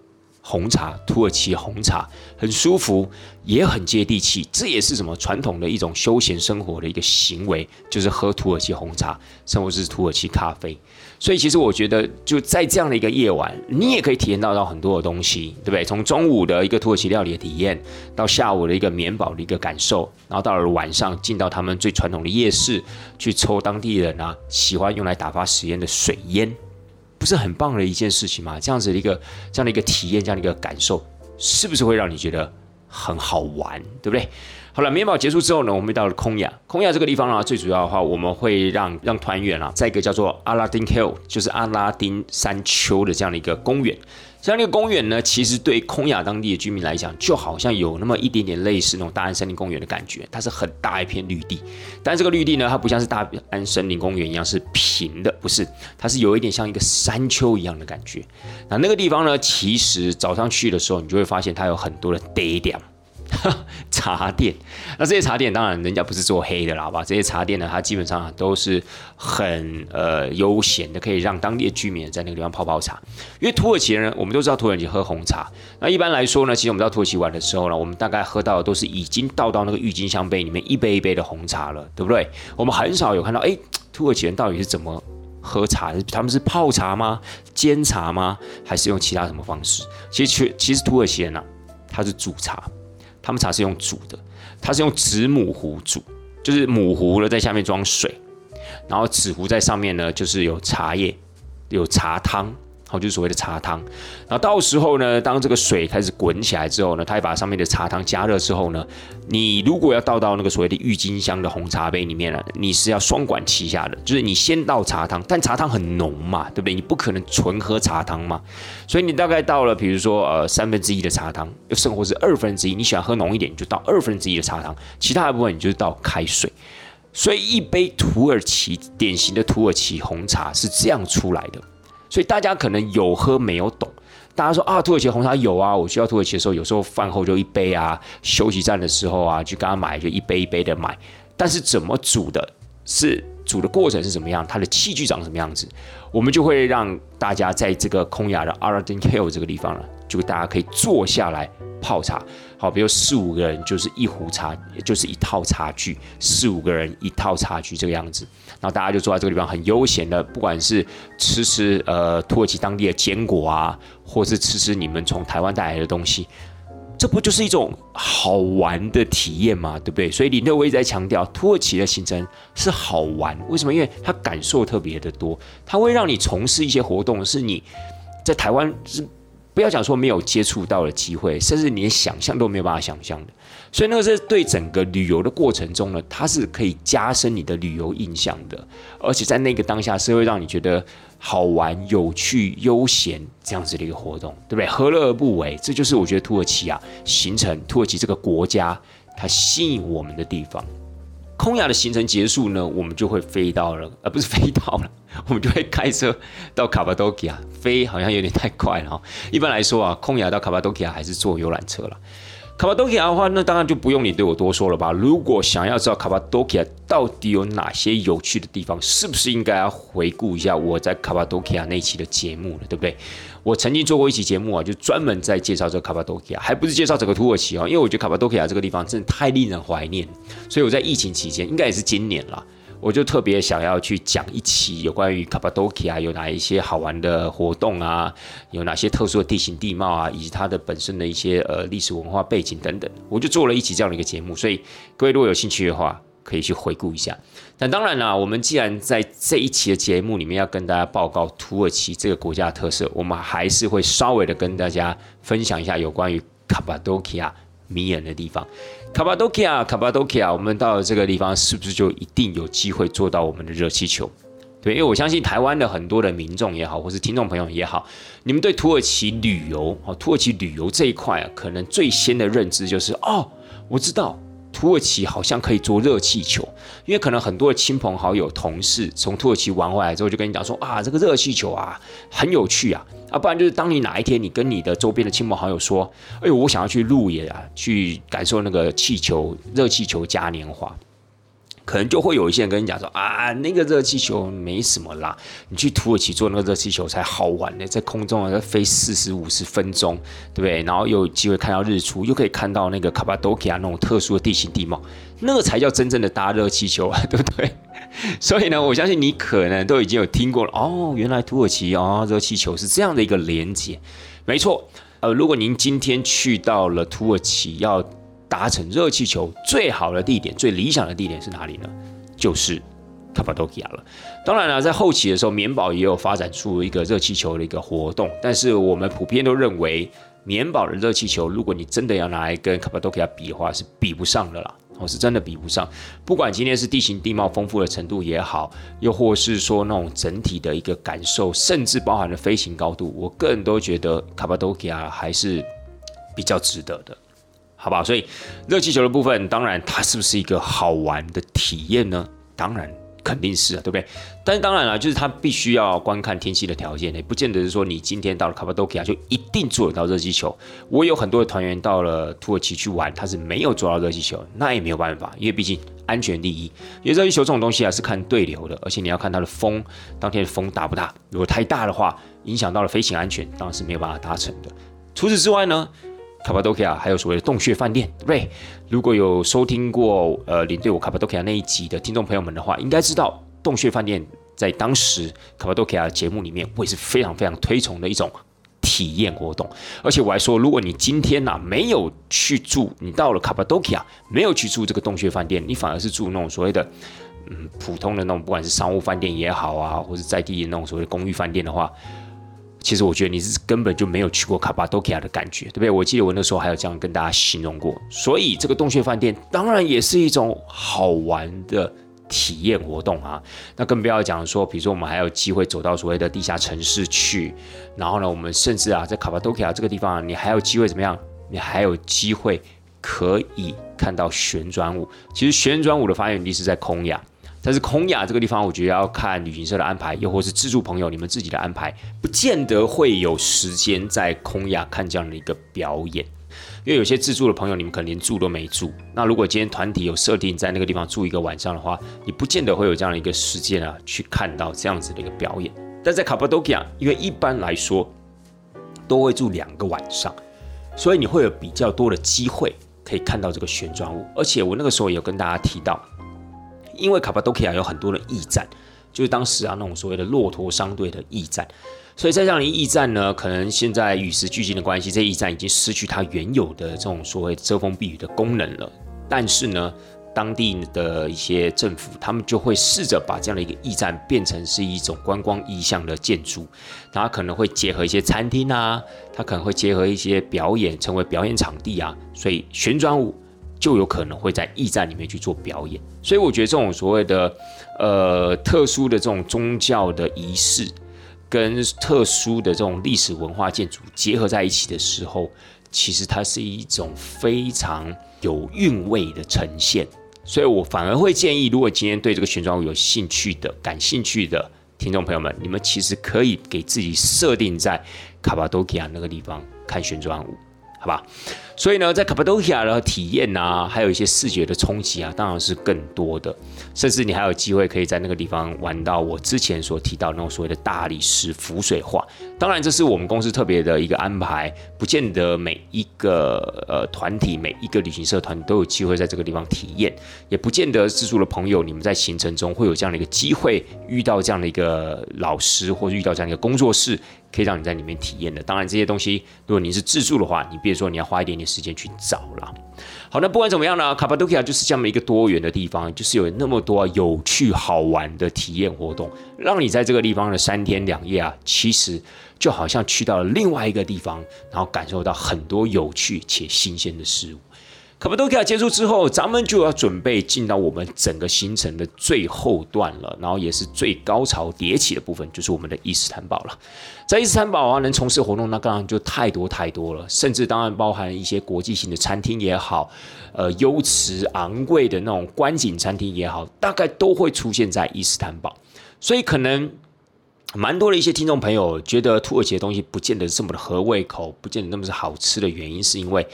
红茶，土耳其红茶很舒服，也很接地气。这也是什么传统的一种休闲生活的一个行为，就是喝土耳其红茶，甚至是土耳其咖啡。所以，其实我觉得就在这样的一个夜晚，你也可以体验到到很多的东西，对不对？从中午的一个土耳其料理的体验，到下午的一个棉堡的一个感受，然后到了晚上进到他们最传统的夜市，去抽当地人啊喜欢用来打发时间的水烟。不是很棒的一件事情吗？这样子的一个这样的一个体验，这样的一个感受，是不是会让你觉得很好玩，对不对？好了，棉堡结束之后呢，我们到了空雅。空雅这个地方呢，最主要的话，我们会让让团员啊，在一个叫做阿拉丁 Hill，就是阿拉丁山丘的这样的一个公园。像那个公园呢，其实对空雅当地的居民来讲，就好像有那么一点点类似那种大安森林公园的感觉。它是很大一片绿地，但这个绿地呢，它不像是大安森林公园一样是平的，不是，它是有一点像一个山丘一样的感觉。那那个地方呢，其实早上去的时候，你就会发现它有很多的 day 点。茶店，那这些茶店当然人家不是做黑的啦，好吧？这些茶店呢，它基本上都是很呃悠闲的，可以让当地的居民在那个地方泡泡茶。因为土耳其人，我们都知道土耳其喝红茶。那一般来说呢，其实我们到土耳其玩的时候呢，我们大概喝到的都是已经倒到那个郁金香杯里面一杯一杯的红茶了，对不对？我们很少有看到，哎，土耳其人到底是怎么喝茶？他们是泡茶吗？煎茶吗？还是用其他什么方式？其实，其实土耳其人呢，他是煮茶。他们茶是用煮的，它是用纸母壶煮，就是母壶呢在下面装水，然后纸壶在上面呢就是有茶叶、有茶汤，就是所谓的茶汤。然后到时候呢，当这个水开始滚起来之后呢，它会把上面的茶汤加热之后呢，你如果要倒到那个所谓的郁金香的红茶杯里面呢，你是要双管齐下的，就是你先倒茶汤，但茶汤很浓嘛，对不对？你不可能纯喝茶汤嘛，所以你大概倒了，比如说呃三分之一的茶汤，又甚或是二分之一，你喜欢喝浓一点，你就倒二分之一的茶汤，其他的部分你就是倒开水。所以一杯土耳其典型的土耳其红茶是这样出来的。所以大家可能有喝没有懂。大家说啊，土耳其红茶有啊，我需要土耳其的时候，有时候饭后就一杯啊，休息站的时候啊，去跟他买，就一杯一杯的买。但是怎么煮的，是煮的过程是怎么样，它的器具长什么样子，我们就会让大家在这个空雅的 Arden Hill 这个地方呢，就大家可以坐下来泡茶。好，比如四五个人就是一壶茶，也就是一套茶具，四五个人一套茶具这个样子，然后大家就坐在这个地方很悠闲的，不管是吃吃呃土耳其当地的坚果啊，或是吃吃你们从台湾带来的东西，这不就是一种好玩的体验吗？对不对？所以领队我一直在强调，土耳其的行程是好玩，为什么？因为它感受特别的多，它会让你从事一些活动，是你在台湾是。不要讲说没有接触到的机会，甚至连想象都没有办法想象的。所以那个是对整个旅游的过程中呢，它是可以加深你的旅游印象的，而且在那个当下是会让你觉得好玩、有趣、悠闲这样子的一个活动，对不对？何乐而不为？这就是我觉得土耳其啊，形成土耳其这个国家它吸引我们的地方。空雅的行程结束呢，我们就会飞到了，而不是飞到了。我们就会开车到卡巴多基亚，飞好像有点太快了哈。一般来说啊，空雅到卡巴多基亚还是坐游览车了。卡巴多基亚的话，那当然就不用你对我多说了吧。如果想要知道卡巴多基亚到底有哪些有趣的地方，是不是应该要回顾一下我在卡巴多基亚那一期的节目了，对不对？我曾经做过一期节目啊，就专门在介绍这个卡巴多基亚，还不是介绍整个土耳其啊，因为我觉得卡巴多基亚这个地方真的太令人怀念，所以我在疫情期间，应该也是今年了。我就特别想要去讲一期有关于卡巴多基亚有哪一些好玩的活动啊，有哪些特殊的地形地貌啊，以及它的本身的一些呃历史文化背景等等，我就做了一期这样的一个节目。所以各位如果有兴趣的话，可以去回顾一下。但当然啦，我们既然在这一期的节目里面要跟大家报告土耳其这个国家的特色，我们还是会稍微的跟大家分享一下有关于卡巴多基亚迷人的地方。卡巴多基亚，卡巴多基亚，我们到了这个地方，是不是就一定有机会坐到我们的热气球？对，因为我相信台湾的很多的民众也好，或是听众朋友也好，你们对土耳其旅游，哦，土耳其旅游这一块啊，可能最先的认知就是，哦，我知道。土耳其好像可以坐热气球，因为可能很多的亲朋好友、同事从土耳其玩回来之后，就跟你讲说啊，这个热气球啊很有趣啊，啊，不然就是当你哪一天你跟你的周边的亲朋好友说，哎呦，我想要去路野啊，去感受那个气球热气球嘉年华。可能就会有一些人跟你讲说啊，那个热气球没什么啦，你去土耳其坐那个热气球才好玩呢，在空中啊飞四十五十分钟，对不对？然后又有机会看到日出，又可以看到那个卡巴多基亚那种特殊的地形地貌，那个才叫真正的搭热气球啊，对不对？所以呢，我相信你可能都已经有听过了哦，原来土耳其啊热气球是这样的一个连接，没错。呃，如果您今天去到了土耳其要。搭乘热气球最好的地点、最理想的地点是哪里呢？就是卡巴多基亚了。当然了，在后期的时候，棉堡也有发展出一个热气球的一个活动，但是我们普遍都认为，棉堡的热气球，如果你真的要拿来跟卡巴多基亚比的话，是比不上的啦。我是真的比不上。不管今天是地形地貌丰富的程度也好，又或是说那种整体的一个感受，甚至包含了飞行高度，我个人都觉得卡巴多基亚还是比较值得的。好不好，所以热气球的部分，当然它是不是一个好玩的体验呢？当然肯定是啊，对不对？但是当然了，就是它必须要观看天气的条件，也不见得是说你今天到了卡巴多基亚就一定做得到热气球。我有很多的团员到了土耳其去玩，他是没有坐到热气球，那也没有办法，因为毕竟安全第一。因为热气球这种东西啊是看对流的，而且你要看它的风，当天的风大不大？如果太大的话，影响到了飞行安全，当然是没有办法达成的。除此之外呢？卡巴多克亚还有所谓的洞穴饭店，对？如果有收听过呃领队我卡巴多克亚那一集的听众朋友们的话，应该知道洞穴饭店在当时卡巴多克亚节目里面，我也是非常非常推崇的一种体验活动。而且我还说，如果你今天呐没有去住，你到了卡巴多基亚没有去住这个洞穴饭店，你反而是住那种所谓的嗯普通的那种，不管是商务饭店也好啊，或者在地的那种所谓的公寓饭店的话。其实我觉得你是根本就没有去过卡巴多奇亚的感觉，对不对？我记得我那时候还有这样跟大家形容过。所以这个洞穴饭店当然也是一种好玩的体验活动啊。那更不要讲说，比如说我们还有机会走到所谓的地下城市去，然后呢，我们甚至啊，在卡巴多奇亚这个地方，你还有机会怎么样？你还有机会可以看到旋转舞。其实旋转舞的发源地是在空亚。但是空雅这个地方，我觉得要看旅行社的安排，又或是自助朋友你们自己的安排，不见得会有时间在空雅看这样的一个表演。因为有些自助的朋友，你们可能连住都没住。那如果今天团体有设定在那个地方住一个晚上的话，你不见得会有这样的一个时间啊，去看到这样子的一个表演。但在卡帕多奇亚，因为一般来说都会住两个晚上，所以你会有比较多的机会可以看到这个旋转舞。而且我那个时候也有跟大家提到。因为卡巴多奇亚有很多的驿站，就是当时啊那种所谓的骆驼商队的驿站，所以在这样的驿站呢，可能现在与时俱进的关系，这驿站已经失去它原有的这种所谓遮风避雨的功能了。但是呢，当地的一些政府，他们就会试着把这样的一个驿站变成是一种观光意向的建筑，它可能会结合一些餐厅啊，它可能会结合一些表演，成为表演场地啊，所以旋转舞。就有可能会在驿站里面去做表演，所以我觉得这种所谓的呃特殊的这种宗教的仪式，跟特殊的这种历史文化建筑结合在一起的时候，其实它是一种非常有韵味的呈现。所以我反而会建议，如果今天对这个旋转舞有兴趣的、感兴趣的听众朋友们，你们其实可以给自己设定在卡巴多基亚那个地方看旋转舞。好吧，所以呢，在卡帕多西亚的体验啊，还有一些视觉的冲击啊，当然是更多的。甚至你还有机会可以在那个地方玩到我之前所提到那种所谓的大理石浮水画。当然，这是我们公司特别的一个安排，不见得每一个呃团体、每一个旅行社团都有机会在这个地方体验，也不见得自助的朋友你们在行程中会有这样的一个机会遇到这样的一个老师，或者遇到这样一个工作室。可以让你在里面体验的。当然，这些东西如果你是自助的话，你比如说你要花一点点时间去找了。好，那不管怎么样呢，卡巴多奇亚就是这么一个多元的地方，就是有那么多有趣好玩的体验活动，让你在这个地方的三天两夜啊，其实就好像去到了另外一个地方，然后感受到很多有趣且新鲜的事物。卡巴多奇亚结束之后，咱们就要准备进到我们整个行程的最后段了，然后也是最高潮迭起的部分，就是我们的伊斯坦堡了。在伊斯坦堡啊，能从事活动那当然就太多太多了，甚至当然包含一些国际性的餐厅也好，呃，优质昂贵的那种观景餐厅也好，大概都会出现在伊斯坦堡。所以可能蛮多的一些听众朋友觉得土耳其的东西不见得这么的合胃口，不见得那么是好吃的原因，是因为。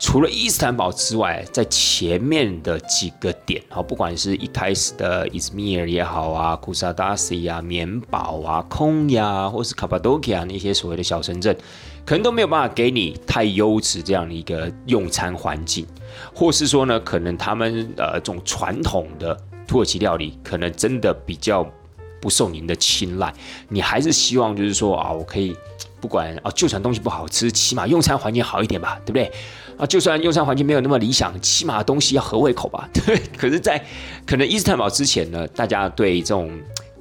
除了伊斯坦堡之外，在前面的几个点，好，不管是一开始的伊斯米尔也好啊，库萨达西啊、棉堡啊、空呀，或是卡巴多奇亚那些所谓的小城镇，可能都没有办法给你太优质这样的一个用餐环境，或是说呢，可能他们呃这种传统的土耳其料理，可能真的比较不受您的青睐。你还是希望就是说啊，我可以不管啊，就算东西不好吃，起码用餐环境好一点吧，对不对？啊，就算用餐环境没有那么理想，起码东西要合胃口吧？对。可是，在可能伊斯坦堡之前呢，大家对这种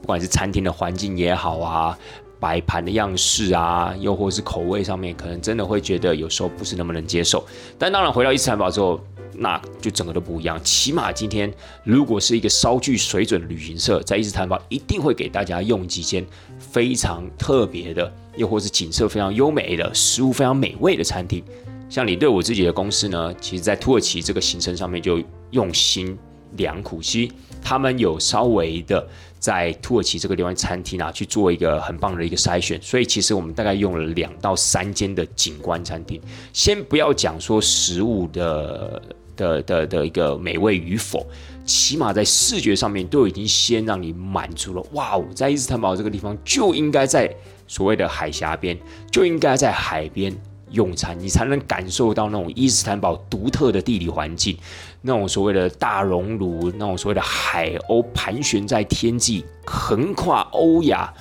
不管是餐厅的环境也好啊，摆盘的样式啊，又或是口味上面，可能真的会觉得有时候不是那么能接受。但当然，回到伊斯坦堡之后，那就整个都不一样。起码今天如果是一个稍具水准的旅行社，在伊斯坦堡一定会给大家用几间非常特别的，又或是景色非常优美的、食物非常美味的餐厅。像你对我自己的公司呢，其实，在土耳其这个行程上面就用心良苦，其实他们有稍微的在土耳其这个地方餐厅啊去做一个很棒的一个筛选，所以其实我们大概用了两到三间的景观餐厅。先不要讲说食物的的的的一个美味与否，起码在视觉上面都已经先让你满足了。哇哦，在伊斯坦堡这个地方就应该在所谓的海峡边，就应该在海边。用餐，你才能感受到那种伊斯坦堡独特的地理环境，那种所谓的大熔炉，那种所谓的海鸥盘旋在天际，横跨欧亚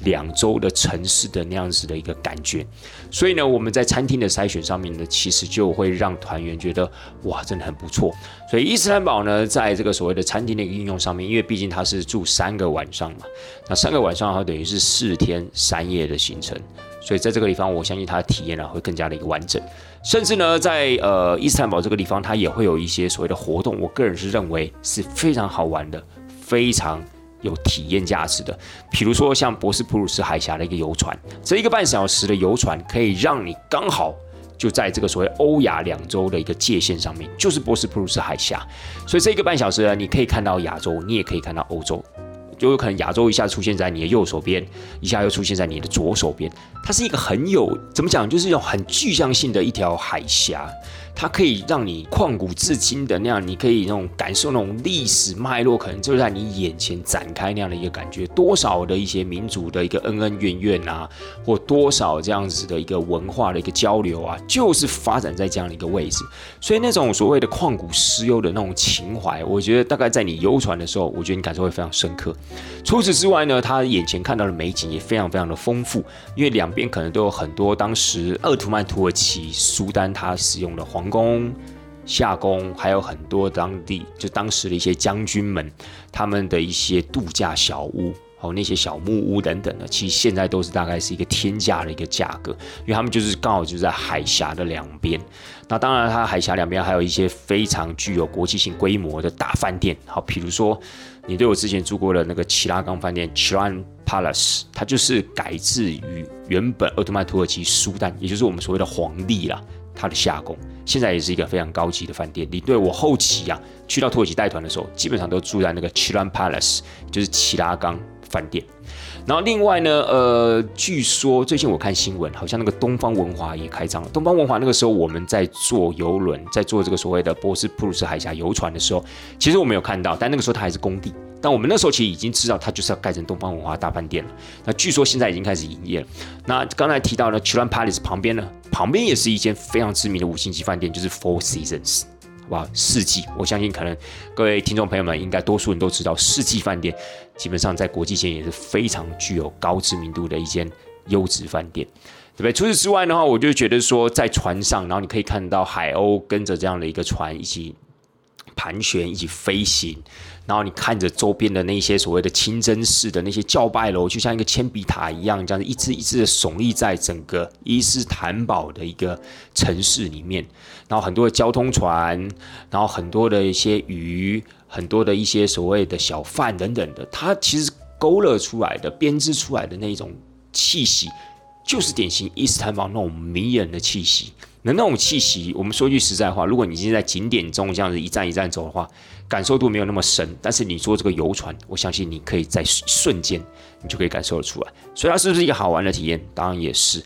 两洲的城市的那样子的一个感觉。所以呢，我们在餐厅的筛选上面呢，其实就会让团员觉得哇，真的很不错。所以伊斯坦堡呢，在这个所谓的餐厅的应用上面，因为毕竟它是住三个晚上嘛，那三个晚上的话等于是四天三夜的行程。所以在这个地方，我相信它的体验呢会更加的一个完整。甚至呢，在呃伊斯坦堡这个地方，它也会有一些所谓的活动，我个人是认为是非常好玩的，非常有体验价值的。比如说像博斯普鲁斯海峡的一个游船，这一个半小时的游船可以让你刚好。就在这个所谓欧亚两洲的一个界限上面，就是博斯普鲁斯海峡，所以这一个半小时呢，你可以看到亚洲，你也可以看到欧洲，就有可能亚洲一下出现在你的右手边，一下又出现在你的左手边，它是一个很有怎么讲，就是一种很具象性的一条海峡。它可以让你旷古至今的那样，你可以那种感受那种历史脉络，可能就在你眼前展开那样的一个感觉。多少的一些民族的一个恩恩怨怨啊，或多少这样子的一个文化的一个交流啊，就是发展在这样的一个位置。所以那种所谓的旷古诗幽的那种情怀，我觉得大概在你游船的时候，我觉得你感受会非常深刻。除此之外呢，他眼前看到的美景也非常非常的丰富，因为两边可能都有很多当时鄂图曼土耳其苏丹他使用的黄。宫、夏宫，还有很多当地就当时的一些将军们，他们的一些度假小屋，哦，那些小木屋等等的，其实现在都是大概是一个天价的一个价格，因为他们就是刚好就在海峡的两边。那当然，它海峡两边还有一些非常具有国际性规模的大饭店，好，比如说你对我之前住过的那个奇拉冈饭店 （Chiran Palace），它就是改制于原本奥特曼土耳其苏丹，也就是我们所谓的皇帝啦。他的夏宫现在也是一个非常高级的饭店。你对我后期啊去到土耳其带团的时候，基本上都住在那个 Chilan Palace，就是齐拉冈饭店。然后另外呢，呃，据说最近我看新闻，好像那个东方文华也开张了。东方文华那个时候我们在坐游轮，在做这个所谓的波斯普鲁斯海峡游船的时候，其实我没有看到，但那个时候它还是工地。但我们那时候其实已经知道，它就是要盖成东方文化大饭店了。那据说现在已经开始营业了。那刚才提到呢 c h i l a n Palace 旁边呢，旁边也是一间非常知名的五星级饭店，就是 Four Seasons，好不好？四季，我相信可能各位听众朋友们应该多数人都知道，四季饭店基本上在国际间也是非常具有高知名度的一间优质饭店，对不对？除此之外的话，我就觉得说，在船上，然后你可以看到海鸥跟着这样的一个船一起盘旋，一起飞行。然后你看着周边的那些所谓的清真寺的那些教拜楼，就像一个铅笔塔一样，这样一只一只的耸立在整个伊斯坦堡的一个城市里面。然后很多的交通船，然后很多的一些鱼，很多的一些所谓的小贩等等的，它其实勾勒出来的、编织出来的那种气息，就是典型伊斯坦堡那种迷人的气息。那那种气息，我们说句实在话，如果你今天在景点中这样子一站一站走的话，感受度没有那么深。但是你坐这个游船，我相信你可以在瞬间，你就可以感受得出来。所以它是不是一个好玩的体验？当然也是。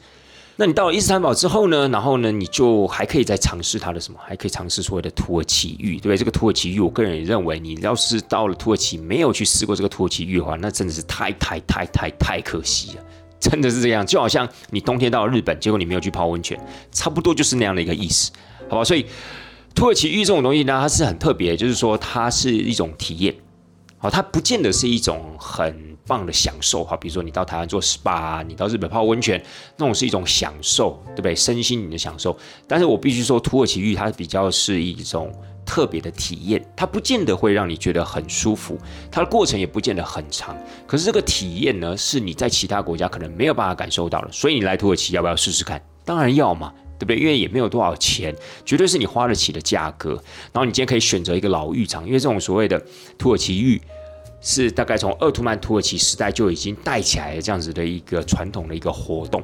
那你到了伊斯坦堡之后呢？然后呢，你就还可以再尝试它的什么？还可以尝试所谓的土耳其浴，对不对？这个土耳其浴，我个人也认为，你要是到了土耳其没有去试过这个土耳其浴的话，那真的是太太太太太可惜了。真的是这样，就好像你冬天到了日本，结果你没有去泡温泉，差不多就是那样的一个意思，好吧？所以土耳其浴这种东西呢，它是很特别，就是说它是一种体验，好，它不见得是一种很棒的享受，哈。比如说你到台湾做 SPA，你到日本泡温泉，那种是一种享受，对不对？身心灵的享受。但是我必须说，土耳其浴它比较是一种。特别的体验，它不见得会让你觉得很舒服，它的过程也不见得很长。可是这个体验呢，是你在其他国家可能没有办法感受到的。所以你来土耳其要不要试试看？当然要嘛，对不对？因为也没有多少钱，绝对是你花得起的价格。然后你今天可以选择一个老浴场，因为这种所谓的土耳其浴是大概从奥图曼土耳其时代就已经带起来的这样子的一个传统的一个活动。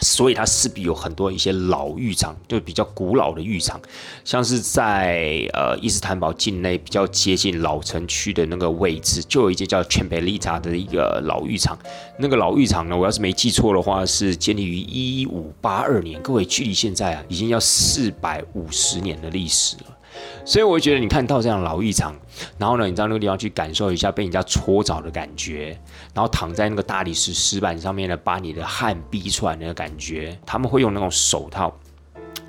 所以它势必有很多一些老浴场，就比较古老的浴场，像是在呃伊斯坦堡境内比较接近老城区的那个位置，就有一间叫 c h a m b e l i t a 的一个老浴场。那个老浴场呢，我要是没记错的话，是建立于一五八二年，各位距离现在啊，已经要四百五十年的历史了。所以我觉得，你看到这样老浴场，然后呢，你到那个地方去感受一下被人家搓澡的感觉，然后躺在那个大理石石板上面呢，把你的汗逼出来那个感觉，他们会用那种手套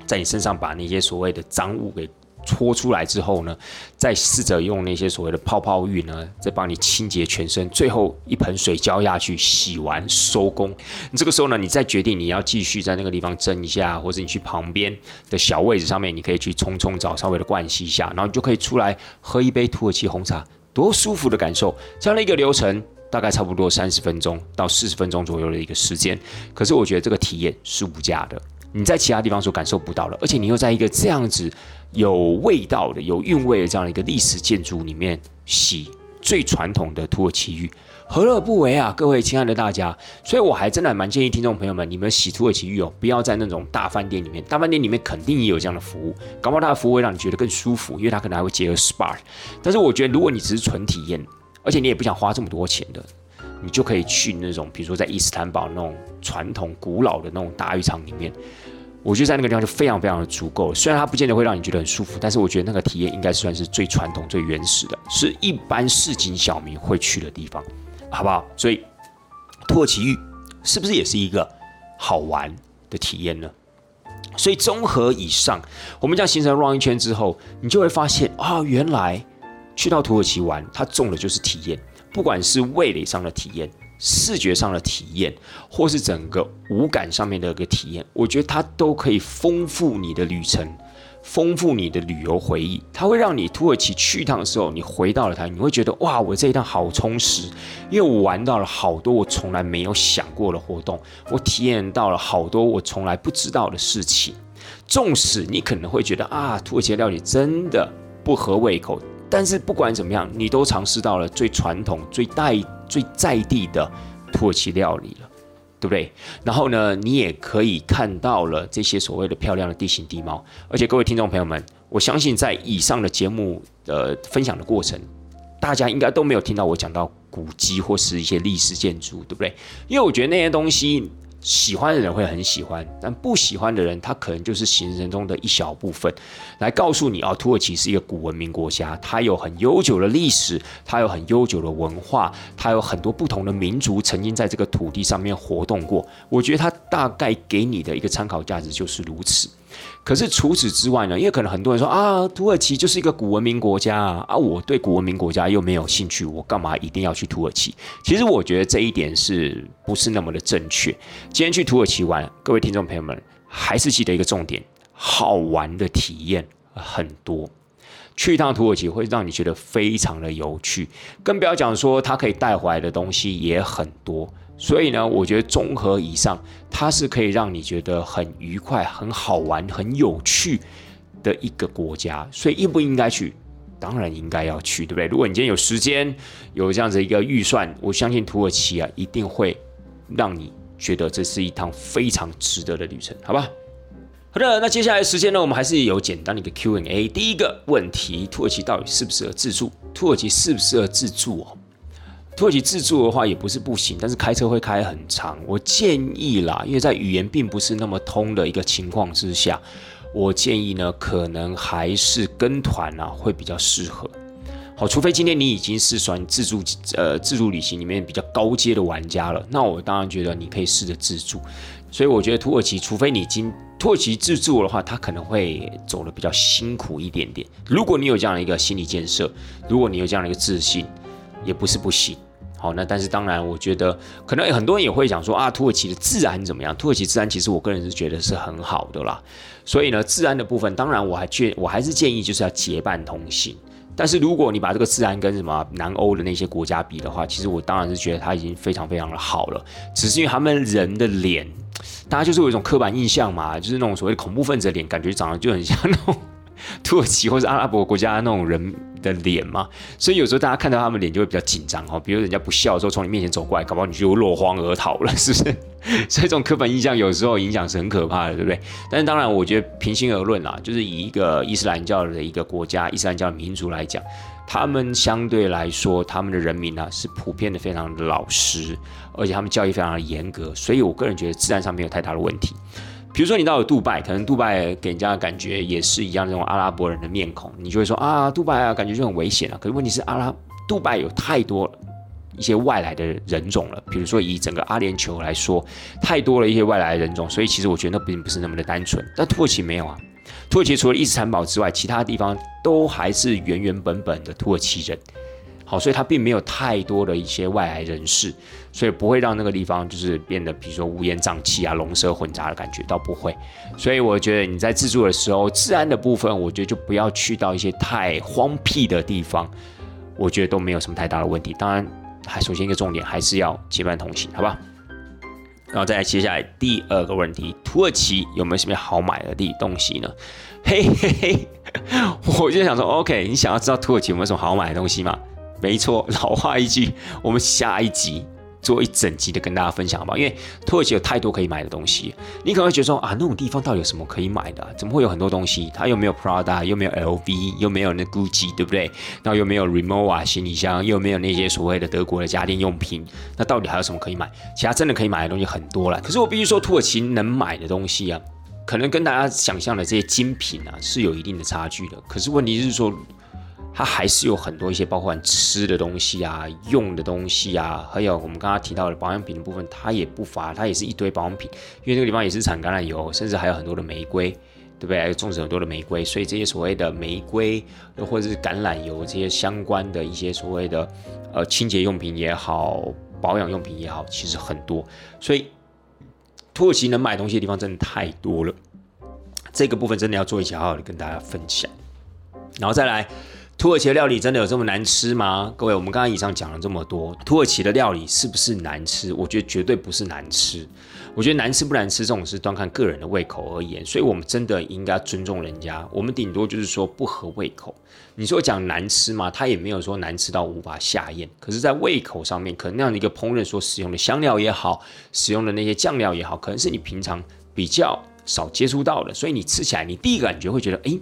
在你身上把那些所谓的脏物给。搓出来之后呢，再试着用那些所谓的泡泡浴呢，再帮你清洁全身，最后一盆水浇下去，洗完收工。这个时候呢，你再决定你要继续在那个地方蒸一下，或者你去旁边的小位置上面，你可以去冲冲澡，稍微的灌洗一下，然后你就可以出来喝一杯土耳其红茶，多舒服的感受。这样的一个流程，大概差不多三十分钟到四十分钟左右的一个时间。可是我觉得这个体验是无价的，你在其他地方所感受不到的，而且你又在一个这样子有味道的、有韵味的这样的一个历史建筑里面洗最传统的土耳其浴。何乐不为啊，各位亲爱的大家！所以我还真的蛮建议听众朋友们，你们洗土耳其浴哦，不要在那种大饭店里面。大饭店里面肯定也有这样的服务，搞不好它的服务会让你觉得更舒服，因为它可能还会结合 SPA。但是我觉得，如果你只是纯体验，而且你也不想花这么多钱的，你就可以去那种，比如说在伊斯坦堡那种传统古老的那种大浴场里面。我觉得在那个地方就非常非常的足够。虽然它不见得会让你觉得很舒服，但是我觉得那个体验应该算是最传统、最原始的，是一般市井小民会去的地方。好不好？所以土耳其浴是不是也是一个好玩的体验呢？所以综合以上，我们这样行程 run 一圈之后，你就会发现啊，原来去到土耳其玩，它重的就是体验，不管是味蕾上的体验、视觉上的体验，或是整个五感上面的一个体验，我觉得它都可以丰富你的旅程。丰富你的旅游回忆，它会让你土耳其去一趟的时候，你回到了它，你会觉得哇，我这一趟好充实，因为我玩到了好多我从来没有想过的活动，我体验到了好多我从来不知道的事情。纵使你可能会觉得啊，土耳其料理真的不合胃口，但是不管怎么样，你都尝试到了最传统、最带、最在地的土耳其料理了。对不对？然后呢，你也可以看到了这些所谓的漂亮的地形地貌，而且各位听众朋友们，我相信在以上的节目的分享的过程，大家应该都没有听到我讲到古迹或是一些历史建筑，对不对？因为我觉得那些东西。喜欢的人会很喜欢，但不喜欢的人，他可能就是行程中的一小部分。来告诉你啊，土耳其是一个古文明国家，它有很悠久的历史，它有很悠久的文化，它有很多不同的民族曾经在这个土地上面活动过。我觉得它大概给你的一个参考价值就是如此。可是除此之外呢？因为可能很多人说啊，土耳其就是一个古文明国家啊，啊，我对古文明国家又没有兴趣，我干嘛一定要去土耳其？其实我觉得这一点是不是那么的正确？今天去土耳其玩，各位听众朋友们，还是记得一个重点：好玩的体验很多。去一趟土耳其会让你觉得非常的有趣，更不要讲说它可以带回来的东西也很多。所以呢，我觉得综合以上，它是可以让你觉得很愉快、很好玩、很有趣的一个国家。所以应不应该去？当然应该要去，对不对？如果你今天有时间、有这样子一个预算，我相信土耳其啊，一定会让你觉得这是一趟非常值得的旅程，好吧？好的，那接下来时间呢，我们还是有简单的一个 Q&A。第一个问题：土耳其到底适不适合自助？土耳其适不适合自助哦？土耳其自助的话也不是不行，但是开车会开很长。我建议啦，因为在语言并不是那么通的一个情况之下，我建议呢，可能还是跟团啊会比较适合。好，除非今天你已经是算自助呃自助旅行里面比较高阶的玩家了，那我当然觉得你可以试着自助。所以我觉得土耳其，除非你经土耳其自助的话，它可能会走的比较辛苦一点点。如果你有这样的一个心理建设，如果你有这样的一个自信，也不是不行。好，那但是当然，我觉得可能很多人也会讲说啊，土耳其的治安怎么样？土耳其治安其实我个人是觉得是很好的啦。所以呢，治安的部分，当然我还建我还是建议就是要结伴同行。但是如果你把这个治安跟什么南欧的那些国家比的话，其实我当然是觉得它已经非常非常的好了。只是因为他们人的脸，大家就是有一种刻板印象嘛，就是那种所谓的恐怖分子的脸，感觉长得就很像那种。土耳其或是阿拉伯国家那种人的脸嘛，所以有时候大家看到他们脸就会比较紧张哦。比如人家不笑的时候从你面前走过来，搞不好你就落荒而逃了，是不是？所以这种刻板印象有时候影响是很可怕的，对不对？但是当然，我觉得平心而论啊，就是以一个伊斯兰教的一个国家、伊斯兰教民族来讲，他们相对来说，他们的人民呢是普遍的非常老实，而且他们教育非常的严格，所以我个人觉得自然上没有太大的问题。比如说你到了杜拜，可能杜拜给人家的感觉也是一样那种阿拉伯人的面孔，你就会说啊，杜拜啊，感觉就很危险啊。可是问题是，阿拉杜拜有太多一些外来的人种了。比如说以整个阿联酋来说，太多了一些外来的人种，所以其实我觉得那并不是那么的单纯。但土耳其没有啊，土耳其除了伊斯坦堡之外，其他地方都还是原原本本的土耳其人。好，所以它并没有太多的一些外来人士，所以不会让那个地方就是变得，比如说乌烟瘴气啊、龙蛇混杂的感觉，倒不会。所以我觉得你在自助的时候，治安的部分，我觉得就不要去到一些太荒僻的地方，我觉得都没有什么太大的问题。当然，还首先一个重点还是要结伴同行，好吧？然后再来接下来第二个问题，土耳其有没有什么好买的地东西呢？嘿嘿嘿，我就想说，OK，你想要知道土耳其有没有什么好买的东西吗？没错，老话一句，我们下一集。做一整集的跟大家分享好不好？因为土耳其有太多可以买的东西，你可能会觉得说啊，那种地方到底有什么可以买的？怎么会有很多东西？它又没有 Prada，又没有 LV，又没有那 Gucci，对不对？然后又没有 Rimowa 行李箱，又没有那些所谓的德国的家电用品，那到底还有什么可以买？其他真的可以买的东西很多了。可是我必须说，土耳其能买的东西啊，可能跟大家想象的这些精品啊是有一定的差距的。可是问题是说。它还是有很多一些包括吃的东西啊、用的东西啊，还有我们刚刚提到的保养品的部分，它也不乏，它也是一堆保养品，因为那个地方也是产橄榄油，甚至还有很多的玫瑰，对不对？还有种植很多的玫瑰，所以这些所谓的玫瑰或者是橄榄油这些相关的一些所谓的呃清洁用品也好、保养用品也好，其实很多，所以土耳其能买东西的地方真的太多了，这个部分真的要做一起好好的跟大家分享，然后再来。土耳其的料理真的有这么难吃吗？各位，我们刚刚以上讲了这么多，土耳其的料理是不是难吃？我觉得绝对不是难吃。我觉得难吃不难吃这种是端看个人的胃口而言，所以我们真的应该尊重人家。我们顶多就是说不合胃口。你说讲难吃吗？它也没有说难吃到无法下咽。可是，在胃口上面，可能那样的一个烹饪所使用的香料也好，使用的那些酱料也好，可能是你平常比较少接触到的，所以你吃起来，你第一个感觉会觉得，哎，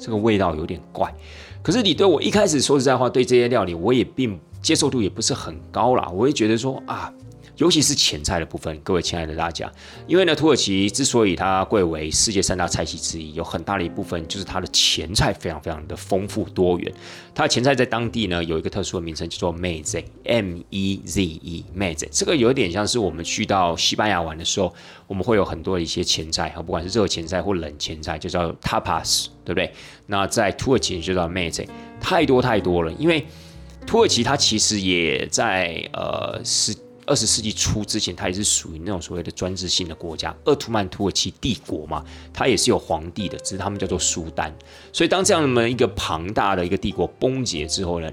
这个味道有点怪。可是你对我一开始说实在话，对这些料理我也并接受度也不是很高啦。我会觉得说啊。尤其是前菜的部分，各位亲爱的大家，因为呢，土耳其之所以它贵为世界三大菜系之一，有很大的一部分就是它的前菜非常非常的丰富多元。它的前菜在当地呢有一个特殊的名称，叫做 meze，m e z e，meze。这个有点像是我们去到西班牙玩的时候，我们会有很多的一些前菜，不管是热前菜或冷前菜，就叫 tapas，对不对？那在土耳其就叫 meze，太多太多了。因为土耳其它其实也在呃是。二十世纪初之前，它也是属于那种所谓的专制性的国家，鄂图曼土耳其帝国嘛，它也是有皇帝的，只是他们叫做苏丹。所以当这样的一个庞大的一个帝国崩解之后呢，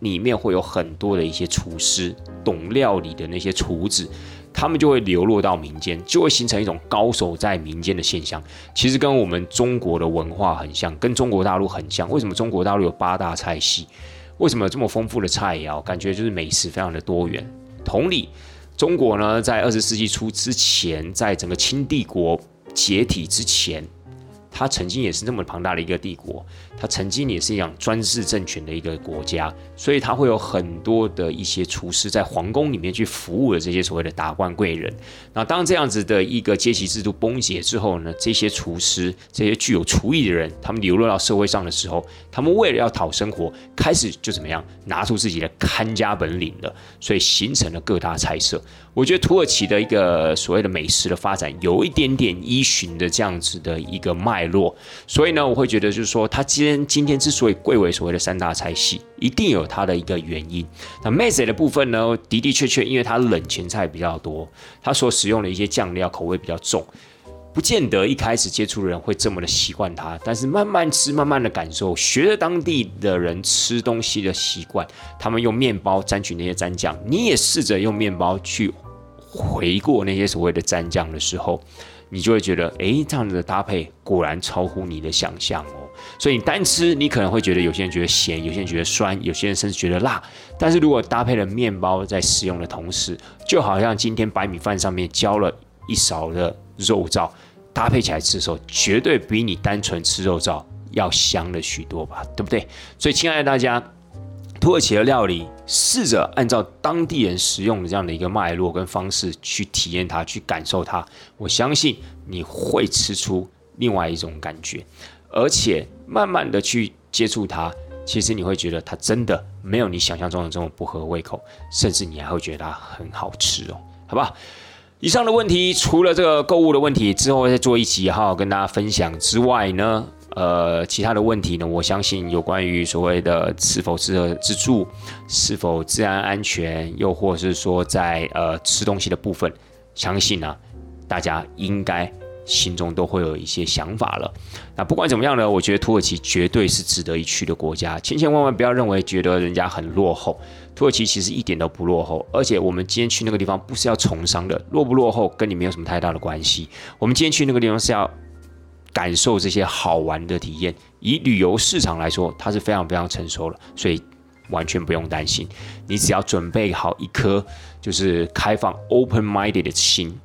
里面会有很多的一些厨师，懂料理的那些厨子，他们就会流落到民间，就会形成一种高手在民间的现象。其实跟我们中国的文化很像，跟中国大陆很像。为什么中国大陆有八大菜系？为什么有这么丰富的菜肴？感觉就是美食非常的多元。同理，中国呢，在二十世纪初之前，在整个清帝国解体之前。它曾经也是那么庞大的一个帝国，它曾经也是一样专制政权的一个国家，所以它会有很多的一些厨师在皇宫里面去服务的这些所谓的达官贵人。那当这样子的一个阶级制度崩解之后呢，这些厨师、这些具有厨艺的人，他们流落到社会上的时候，他们为了要讨生活，开始就怎么样拿出自己的看家本领了，所以形成了各大菜色。我觉得土耳其的一个所谓的美食的发展，有一点点依循的这样子的一个脉落，所以呢，我会觉得就是说，它今天今天之所以贵为所谓的三大菜系，一定有它的一个原因。那 m e z 的部分呢，的的确确，因为它冷前菜比较多，它所使用的一些酱料口味比较重，不见得一开始接触的人会这么的习惯它，但是慢慢吃，慢慢的感受，学着当地的人吃东西的习惯，他们用面包沾取那些蘸酱，你也试着用面包去。回过那些所谓的蘸酱的时候，你就会觉得，哎，这样子的搭配果然超乎你的想象哦。所以你单吃，你可能会觉得有些人觉得咸，有些人觉得酸，有些人甚至觉得辣。但是如果搭配了面包在使用的同时，就好像今天白米饭上面浇了一勺的肉燥，搭配起来吃的时候，绝对比你单纯吃肉燥要香了许多吧，对不对？所以，亲爱的大家。土耳其的料理，试着按照当地人食用的这样的一个脉络跟方式去体验它，去感受它。我相信你会吃出另外一种感觉，而且慢慢的去接触它，其实你会觉得它真的没有你想象中的这么不合胃口，甚至你还会觉得它很好吃哦，好吧？以上的问题，除了这个购物的问题之后再做一集，好好跟大家分享之外呢？呃，其他的问题呢？我相信有关于所谓的是否适合自助，是否治安安全，又或是说在呃吃东西的部分，相信呢，大家应该心中都会有一些想法了。那不管怎么样呢，我觉得土耳其绝对是值得一去的国家。千千万万不要认为觉得人家很落后，土耳其其实一点都不落后。而且我们今天去那个地方不是要从商的，落不落后跟你没有什么太大的关系。我们今天去那个地方是要感受这些好玩的体验。以旅游市场来说，它是非常非常成熟了，所以完全不用担心。你只要准备好一颗就是开放 open-minded 的心。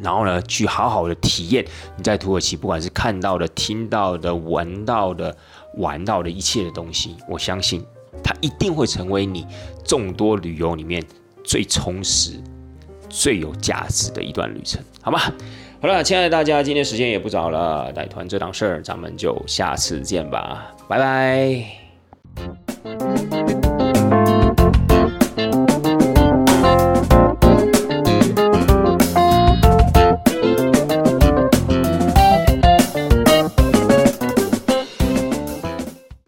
然后呢，去好好的体验你在土耳其不管是看到的、听到的、闻到的、玩到的一切的东西，我相信它一定会成为你众多旅游里面最充实、最有价值的一段旅程，好吗？好了亲爱的大家今天时间也不早了带团这档事儿咱们就下次见吧拜拜。